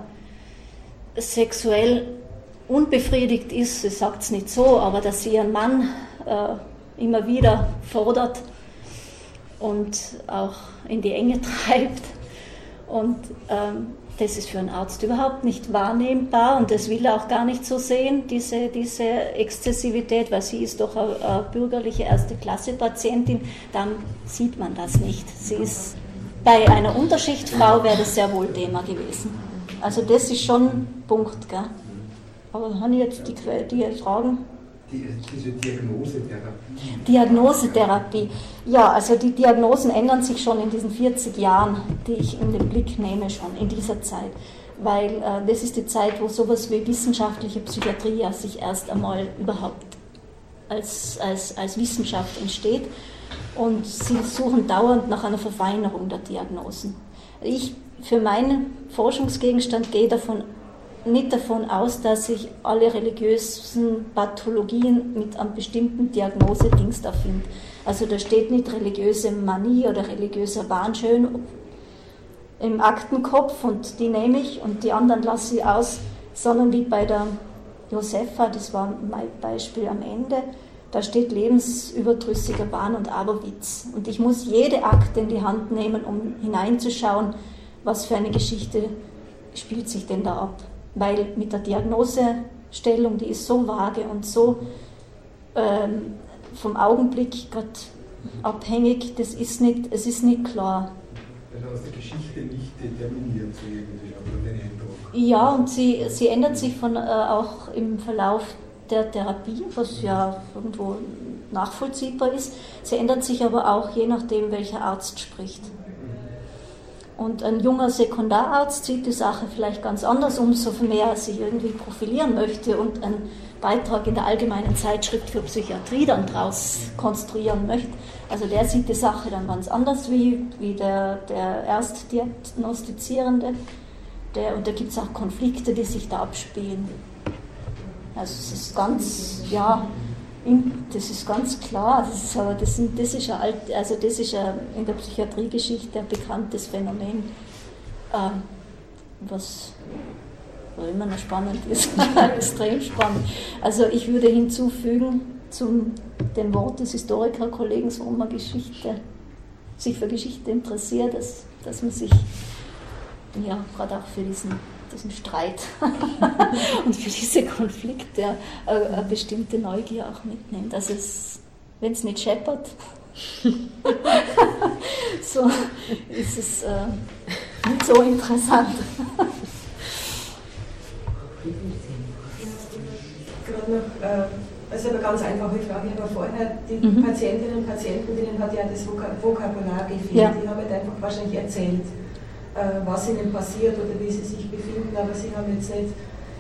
S2: sexuell unbefriedigt ist, sie sagt es nicht so, aber dass sie ihren Mann äh, immer wieder fordert und auch in die Enge treibt und ähm, das ist für einen Arzt überhaupt nicht wahrnehmbar und das will er auch gar nicht so sehen, diese, diese Exzessivität, weil sie ist doch eine, eine bürgerliche Erste-Klasse-Patientin, dann sieht man das nicht. Sie ist, bei einer Unterschichtfrau wäre das sehr wohl Thema gewesen. Also das ist schon ein Punkt. Gell? Aber haben jetzt die, die Fragen?
S9: Die, diese Diagnosetherapie?
S2: Diagnosetherapie. Ja, also die Diagnosen ändern sich schon in diesen 40 Jahren, die ich in den Blick nehme, schon in dieser Zeit. Weil äh, das ist die Zeit, wo sowas wie wissenschaftliche Psychiatrie ja sich erst einmal überhaupt als, als, als Wissenschaft entsteht. Und sie suchen dauernd nach einer Verfeinerung der Diagnosen. Ich für meinen Forschungsgegenstand gehe davon nicht davon aus, dass ich alle religiösen Pathologien mit einem bestimmten Diagnosedings da finde. Also da steht nicht religiöse Manie oder religiöser Wahn schön im Aktenkopf und die nehme ich und die anderen lasse ich aus, sondern wie bei der Josefa, das war mein Beispiel am Ende, da steht lebensüberdrüssiger Wahn und Aberwitz. Und ich muss jede Akte in die Hand nehmen, um hineinzuschauen, was für eine Geschichte spielt sich denn da ab. Weil mit der Diagnosestellung, die ist so vage und so ähm, vom Augenblick gerade abhängig, das ist nicht, es ist nicht klar.
S9: Also aus der Geschichte nicht determiniert, so irgendwie, aber den Eindruck.
S2: Ja, und sie, sie ändert sich von, äh, auch im Verlauf der Therapie, was ja irgendwo nachvollziehbar ist. Sie ändert sich aber auch je nachdem, welcher Arzt spricht. Und ein junger Sekundararzt sieht die Sache vielleicht ganz anders, umso mehr er sich irgendwie profilieren möchte und einen Beitrag in der allgemeinen Zeitschrift für Psychiatrie dann daraus konstruieren möchte. Also der sieht die Sache dann ganz anders wie, wie der, der Erstdiagnostizierende. Der, und da gibt es auch Konflikte, die sich da abspielen. Also es ist ganz, ja, das ist ganz klar. Das ist, aber das, sind, das ist, alt, also das ist in der Psychiatriegeschichte ein bekanntes Phänomen, ähm, was immer noch spannend ist, extrem spannend. Also ich würde hinzufügen zum dem Wort des Historikerkollegen, warum man Geschichte, sich für Geschichte interessiert, dass, dass man sich ja, gerade auch für diesen diesen Streit und für diese Konflikte äh, eine bestimmte Neugier auch mitnimmt. Also wenn es nicht scheppert, so ist es äh, nicht so interessant.
S7: Äh, also eine ganz einfache Frage, ich habe vorher die mhm. Patientinnen und Patienten, denen hat ja das Vokabular gefehlt, ja. die haben halt einfach wahrscheinlich erzählt äh, was ihnen passiert oder wie sie sich befinden, aber sie haben jetzt nicht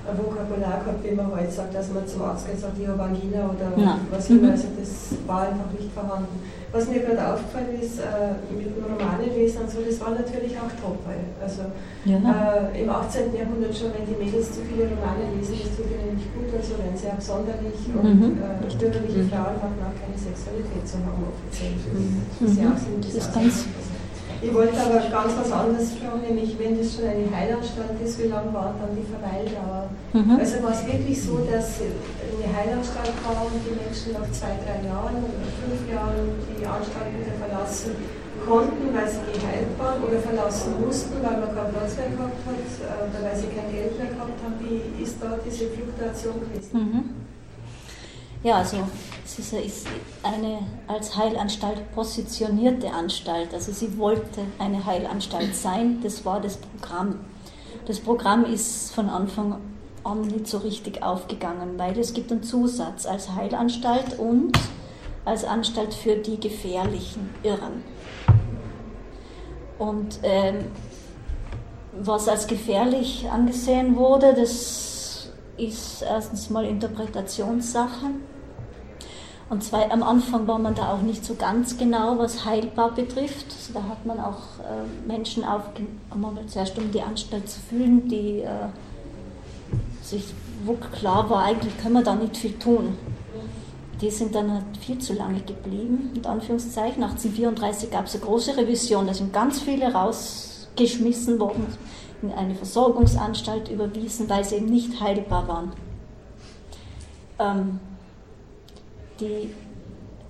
S7: ein Vokabular gehabt, wie man heute sagt, dass man zum Arzt geht sagt, ich habe Angina oder ja. was immer, mhm. also das war einfach nicht vorhanden. Was mir gerade aufgefallen ist, äh, mit dem Romanenlesen und so, das war natürlich auch top. Also ja. äh, im 18. Jahrhundert schon, wenn die Mädels zu viele Romane lesen, das tut ihnen nicht gut und so, wenn sie absonderlich mhm. und äh, bürgerliche mhm. Frauen hatten auch keine Sexualität zu haben offiziell. Mhm. Das ist ja auch
S2: mhm. das ist ganz
S7: ich wollte aber ganz was anderes fragen, nämlich wenn das schon eine Heilanstalt ist, wie lange war dann die Verweildauer? Mhm. Also war es wirklich so, dass eine Heilanstalt war und die Menschen nach zwei, drei Jahren oder fünf Jahren die Anstalt wieder verlassen konnten, weil sie geheilt waren oder verlassen mussten, weil man keinen Platz mehr gehabt hat äh, oder weil sie kein Geld mehr gehabt haben? Wie ist da diese Fluktuation gewesen?
S2: Mhm. Ja, also es ist eine als Heilanstalt positionierte Anstalt. Also sie wollte eine Heilanstalt sein, das war das Programm. Das Programm ist von Anfang an nicht so richtig aufgegangen, weil es gibt einen Zusatz als Heilanstalt und als Anstalt für die gefährlichen Irren. Und ähm, was als gefährlich angesehen wurde, das ist erstens mal Interpretationssache. Und zwei, am Anfang war man da auch nicht so ganz genau, was heilbar betrifft. Also da hat man auch äh, Menschen aufgenommen, zuerst um die Anstalt zu fühlen, die äh, sich, wo klar war, eigentlich können wir da nicht viel tun. Die sind dann halt viel zu lange geblieben, mit Anführungszeichen. 1834 gab es eine große Revision, da sind ganz viele rausgeschmissen worden, in eine Versorgungsanstalt überwiesen, weil sie eben nicht heilbar waren. Ähm, die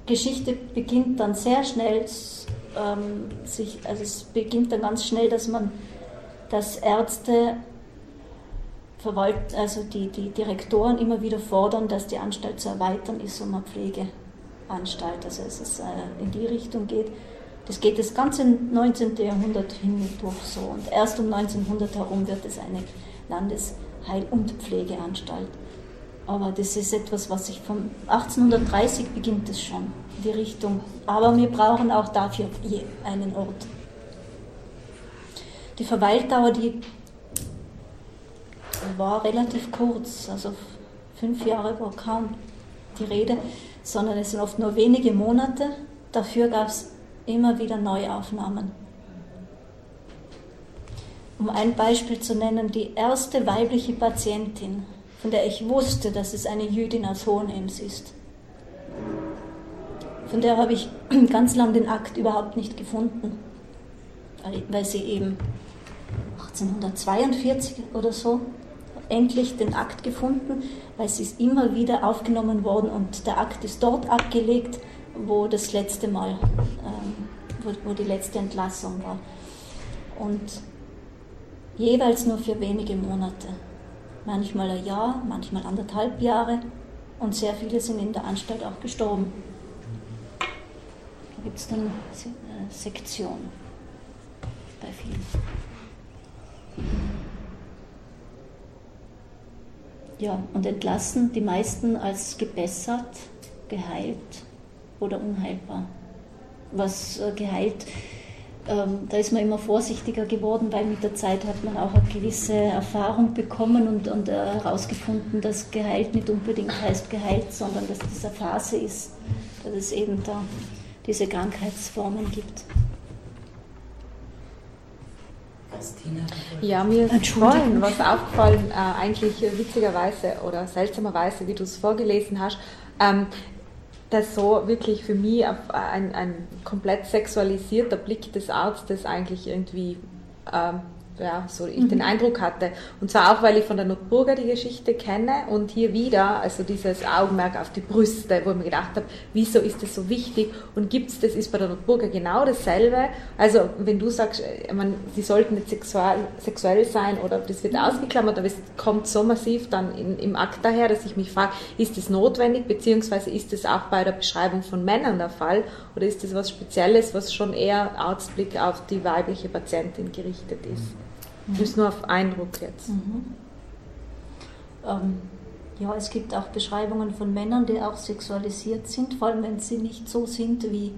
S2: Geschichte beginnt dann sehr schnell, ähm, sich, also es beginnt dann ganz schnell, dass man, dass Ärzte, Verwalt, also die, die Direktoren immer wieder fordern, dass die Anstalt zu erweitern ist um eine Pflegeanstalt, also dass es äh, in die Richtung geht. Das geht das ganze 19. Jahrhundert hindurch so und erst um 1900 herum wird es eine Landesheil- und Pflegeanstalt. Aber das ist etwas, was sich von 1830 beginnt es schon, die Richtung. Aber wir brauchen auch dafür einen Ort. Die Verweildauer, die war relativ kurz, also fünf Jahre war kaum die Rede. sondern es sind oft nur wenige Monate. Dafür gab es immer wieder Neuaufnahmen. Um ein Beispiel zu nennen, die erste weibliche Patientin, von der ich wusste, dass es eine Jüdin aus Hohenems ist. Von der habe ich ganz lang den Akt überhaupt nicht gefunden, weil sie eben 1842 oder so endlich den Akt gefunden, weil sie ist immer wieder aufgenommen worden und der Akt ist dort abgelegt, wo das letzte Mal, ähm, wo, wo die letzte Entlassung war. Und jeweils nur für wenige Monate. Manchmal ein Jahr, manchmal anderthalb Jahre und sehr viele sind in der Anstalt auch gestorben. Da gibt es dann äh, Sektionen bei vielen. Ja, und entlassen die meisten als gebessert, geheilt oder unheilbar. Was äh, geheilt, ähm, da ist man immer vorsichtiger geworden, weil mit der Zeit hat man auch eine gewisse Erfahrung bekommen und, und äh, herausgefunden, dass geheilt nicht unbedingt heißt geheilt, sondern dass das eine Phase ist, dass es eben da diese Krankheitsformen gibt.
S3: Ja, mir ist vorhin was aufgefallen, äh, eigentlich witzigerweise oder seltsamerweise, wie du es vorgelesen hast, ähm, dass so wirklich für mich ein, ein komplett sexualisierter Blick des Arztes eigentlich irgendwie ähm, ja, so ich mhm. den Eindruck hatte. Und zwar auch, weil ich von der Notburger die Geschichte kenne und hier wieder, also dieses Augenmerk auf die Brüste, wo ich mir gedacht habe, wieso ist das so wichtig und gibt es das, ist bei der Notburger genau dasselbe. Also wenn du sagst, äh, man, sie sollten nicht sexuell, sexuell sein oder das wird mhm. ausgeklammert, aber es kommt so massiv dann in, im Akt daher, dass ich mich frage, ist das notwendig, beziehungsweise ist das auch bei der Beschreibung von Männern der Fall oder ist das was Spezielles, was schon eher Arztblick auf die weibliche Patientin gerichtet ist? Das ist nur auf Eindruck jetzt. Mhm.
S2: Ähm, ja, es gibt auch Beschreibungen von Männern, die auch sexualisiert sind, vor allem wenn sie nicht so sind, wie,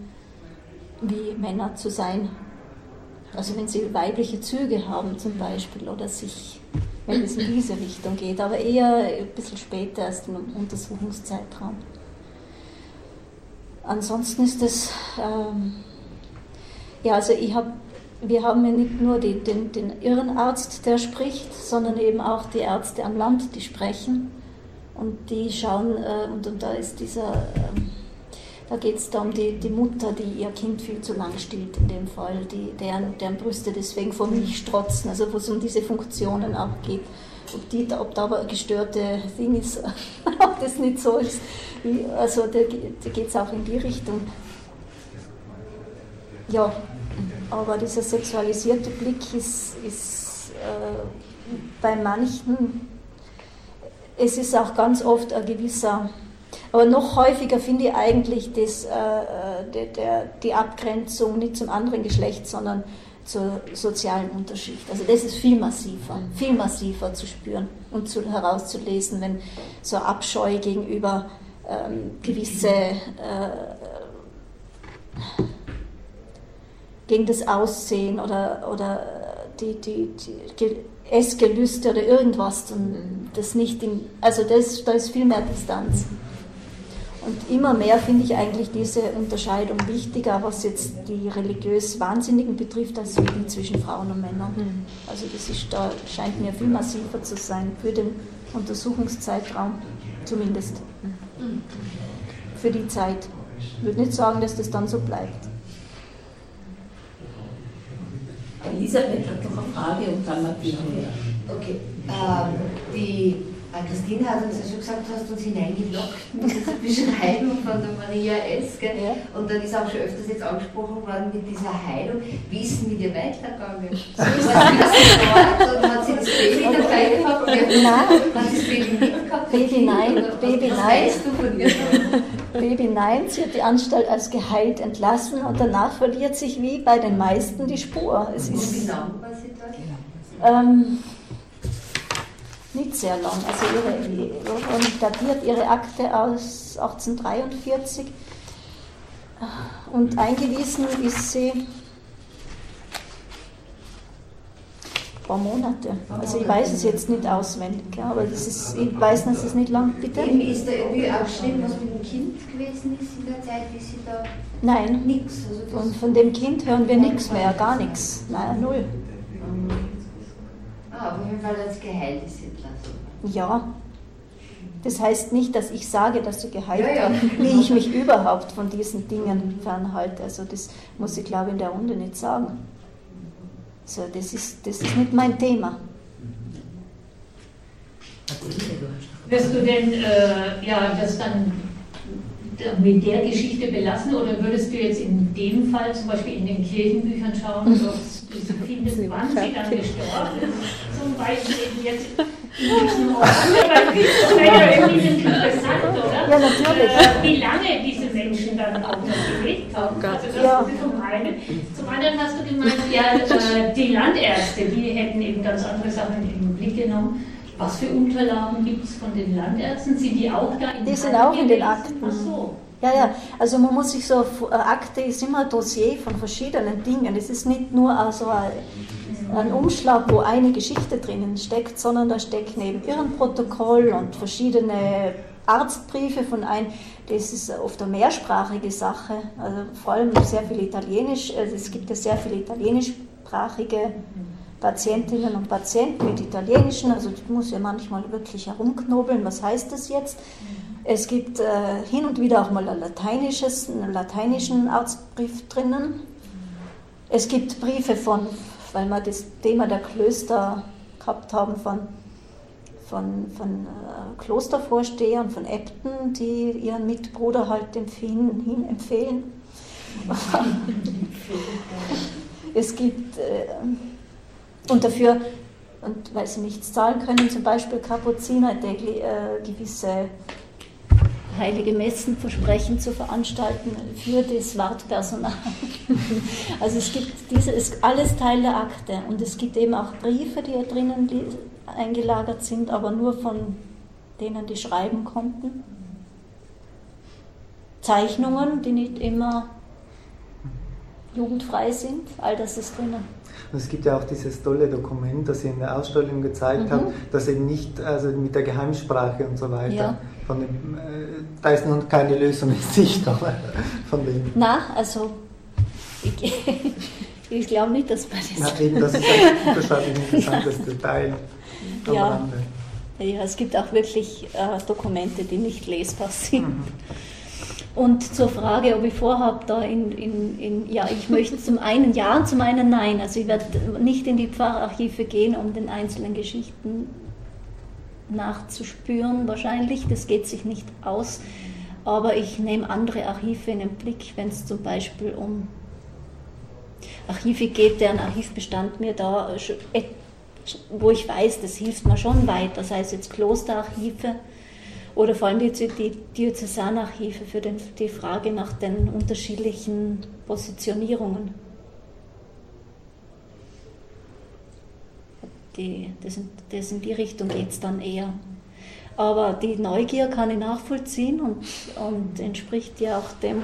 S2: wie Männer zu sein. Also wenn sie weibliche Züge haben zum Beispiel oder sich, wenn es in diese Richtung geht, aber eher ein bisschen später erst im Untersuchungszeitraum. Ansonsten ist es, ähm, ja, also ich habe wir haben ja nicht nur die, den, den Irrenarzt, der spricht, sondern eben auch die Ärzte am Land, die sprechen. Und die schauen, äh, und, und da ist dieser, äh, da geht es da um die, die Mutter, die ihr Kind viel zu lang stillt in dem Fall, die, deren, deren Brüste deswegen vor Milch strotzen, also wo es um diese Funktionen auch geht. Ob, die, ob da aber ein gestörte Ding ist, ob das nicht so ist. Also da, da geht es auch in die Richtung. Ja, aber dieser sexualisierte Blick ist, ist äh, bei manchen, es ist auch ganz oft ein gewisser, aber noch häufiger finde ich eigentlich das, äh, der, der, die Abgrenzung nicht zum anderen Geschlecht, sondern zur sozialen Unterschicht. Also das ist viel massiver, viel massiver zu spüren und zu, herauszulesen, wenn so Abscheu gegenüber ähm, gewisse äh, gegen das Aussehen oder, oder die, die, die Essgelüste oder irgendwas. Und das nicht in, also das, da ist viel mehr Distanz. Und immer mehr finde ich eigentlich diese Unterscheidung wichtiger, was jetzt die religiös Wahnsinnigen betrifft, als die zwischen Frauen und Männern. Mhm. Also das ist, da scheint mir viel massiver zu sein für den Untersuchungszeitraum, zumindest. Mhm. Für die Zeit. Ich würde nicht sagen, dass das dann so bleibt.
S10: Elisabeth hat noch eine Frage und dann Martina.
S11: Okay, ähm, die äh, Christine hat uns ja schon gesagt, du hast uns hineingelockt mit dieser Beschreibung von der Maria S. Ja. Und dann ist auch schon öfters jetzt angesprochen worden mit dieser Heilung. Wie ist denn mit ihr weitergegangen? So ist das und hat sie das Baby dabei gehabt? Nein. Hat sie das Baby mitgehabt?
S2: Baby nein. Baby
S11: was
S2: nein.
S11: weißt du von ihr?
S2: Baby nein, sie hat die Anstalt als geheilt entlassen und danach verliert sich wie bei den meisten die Spur.
S11: Es ist, wie lange war sie
S2: dort? Ähm, nicht sehr lang. Also ihre, und datiert ihre Akte aus 1843 und eingewiesen ist sie paar Monate. Also ich weiß es jetzt nicht auswendig, aber das ist, ich weiß, dass es nicht lang, bitte.
S11: Ist da irgendwie auch geschrieben, was mit dem Kind gewesen ist in der Zeit, wie sie da...
S2: Nein,
S11: nichts.
S2: Also Und von dem Kind hören wir nichts mehr, gar nichts. Nein, null.
S11: Ah, auf jeden Fall als geheilt ist entlassen.
S2: Ja. Das heißt nicht, dass ich sage, dass sie geheilt
S11: Ja, ja.
S2: wie ich mich überhaupt von diesen Dingen fernhalte. Also das muss ich, glaube ich, in der Runde nicht sagen. So, das ist, das ist nicht mein Thema.
S6: Wirst du denn äh, ja, das dann mit der Geschichte belassen oder würdest du jetzt in dem Fall zum Beispiel in den Kirchenbüchern schauen, ob diese Kinder, wann sie dann gestorben ist, zum Beispiel jetzt das wäre ja irgendwie interessant, oder?
S2: Ja, natürlich.
S6: Äh, wie lange diese Menschen dann auch noch gelebt haben. Also das
S2: Ja.
S6: ist zum einen. Zum anderen hast du gemeint, ja, äh, die Landärzte, die hätten eben ganz andere Sachen in den Blick genommen. Was für Unterlagen gibt es von den Landärzten? Sind die auch da in
S2: Die sind auch in den? Akten.
S6: Ach so.
S2: Ja, ja, also man muss sich so, äh, Akte ist immer ein Dossier von verschiedenen Dingen. Es ist nicht nur also ein, Umschlag, wo eine Geschichte drinnen steckt, sondern da steckt neben Irrenprotokoll und verschiedene Arztbriefe von ein. Das ist oft eine mehrsprachige Sache, also vor allem sehr viel Italienisch. Also es gibt ja sehr viele italienischsprachige Patientinnen und Patienten mit italienischen, also ich muss ja manchmal wirklich herumknobeln, was heißt das jetzt? Es gibt äh, hin und wieder auch mal ein lateinisches, einen lateinischen Arztbrief drinnen. Es gibt Briefe von, weil wir das Thema der Klöster gehabt haben, von, von, von äh, Klostervorstehern, von Äbten, die ihren Mitbruder halt empfehlen, hin empfehlen. es gibt, äh, und dafür, und weil sie nichts zahlen können, zum Beispiel Kapuziner, die äh, gewisse heilige Messen versprechen zu veranstalten für das Wartpersonal. Also es gibt diese, ist alles Teil der Akte und es gibt eben auch Briefe, die ja drinnen eingelagert sind, aber nur von denen, die schreiben konnten. Zeichnungen, die nicht immer jugendfrei sind, all das ist drinnen.
S12: Und es gibt ja auch dieses tolle Dokument, das ihr in der Ausstellung gezeigt
S2: Mhm.
S12: habt, das eben nicht, also mit der Geheimsprache und so weiter,
S2: Ja.
S12: Von dem, äh, da ist noch keine Lösung in Sicht, aber von dem.
S2: Na, also ich, ich glaube nicht, dass man das.
S12: Na, eben, das ist ein wahrscheinlich ein interessantes Detail am
S2: Ja.
S12: Rande.
S2: Ja, es gibt auch wirklich äh, Dokumente, die nicht lesbar sind. Und zur Frage, ob ich vorhabe, da in, in, in, ja, ich möchte zum einen ja und zum einen nein. Also ich werde nicht in die Pfarrarchive gehen, um den einzelnen Geschichten nachzuspüren, wahrscheinlich. Das geht sich nicht aus. Aber ich nehme andere Archive in den Blick, wenn es zum Beispiel um Archive geht, deren Archivbestand mir da, et- wo ich weiß, das hilft mir schon weiter, sei es jetzt Klosterarchive oder vor allem die, die Diözesanarchive für den, die Frage nach den unterschiedlichen Positionierungen. Die, das, in, das in die Richtung geht es dann eher. Aber die Neugier kann ich nachvollziehen und, und entspricht ja auch dem,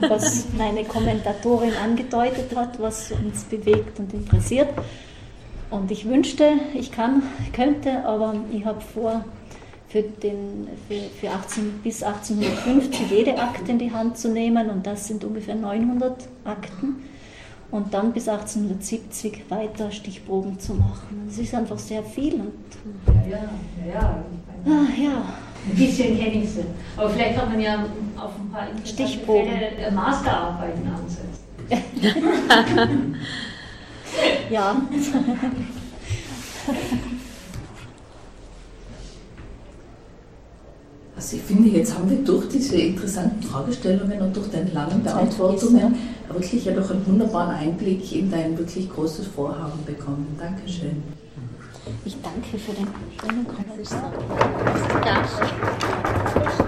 S2: was meine Kommentatorin angedeutet hat, was uns bewegt und interessiert. Und ich wünschte, ich kann, könnte, aber ich habe vor, für, den, für, für 18, bis 1850 jede Akte in die Hand zu nehmen und das sind ungefähr 900 Akten und dann bis 1870 weiter Stichproben zu machen. Es ist einfach sehr viel und
S6: Ja, ja, ja.
S2: ah, ja.
S6: Ein bisschen kenne ich sie. Aber vielleicht kann man ja auf ein paar
S2: Stichproben.
S6: Fälle äh, Masterarbeiten ansetzen.
S2: ja.
S10: Also ich finde, jetzt haben wir durch diese interessanten Fragestellungen und durch deine langen Beantwortungen wirklich ja doch einen wunderbaren Einblick in dein wirklich großes Vorhaben bekommen. Dankeschön.
S2: Ich danke für den schönen Kommentar.
S1: Danke.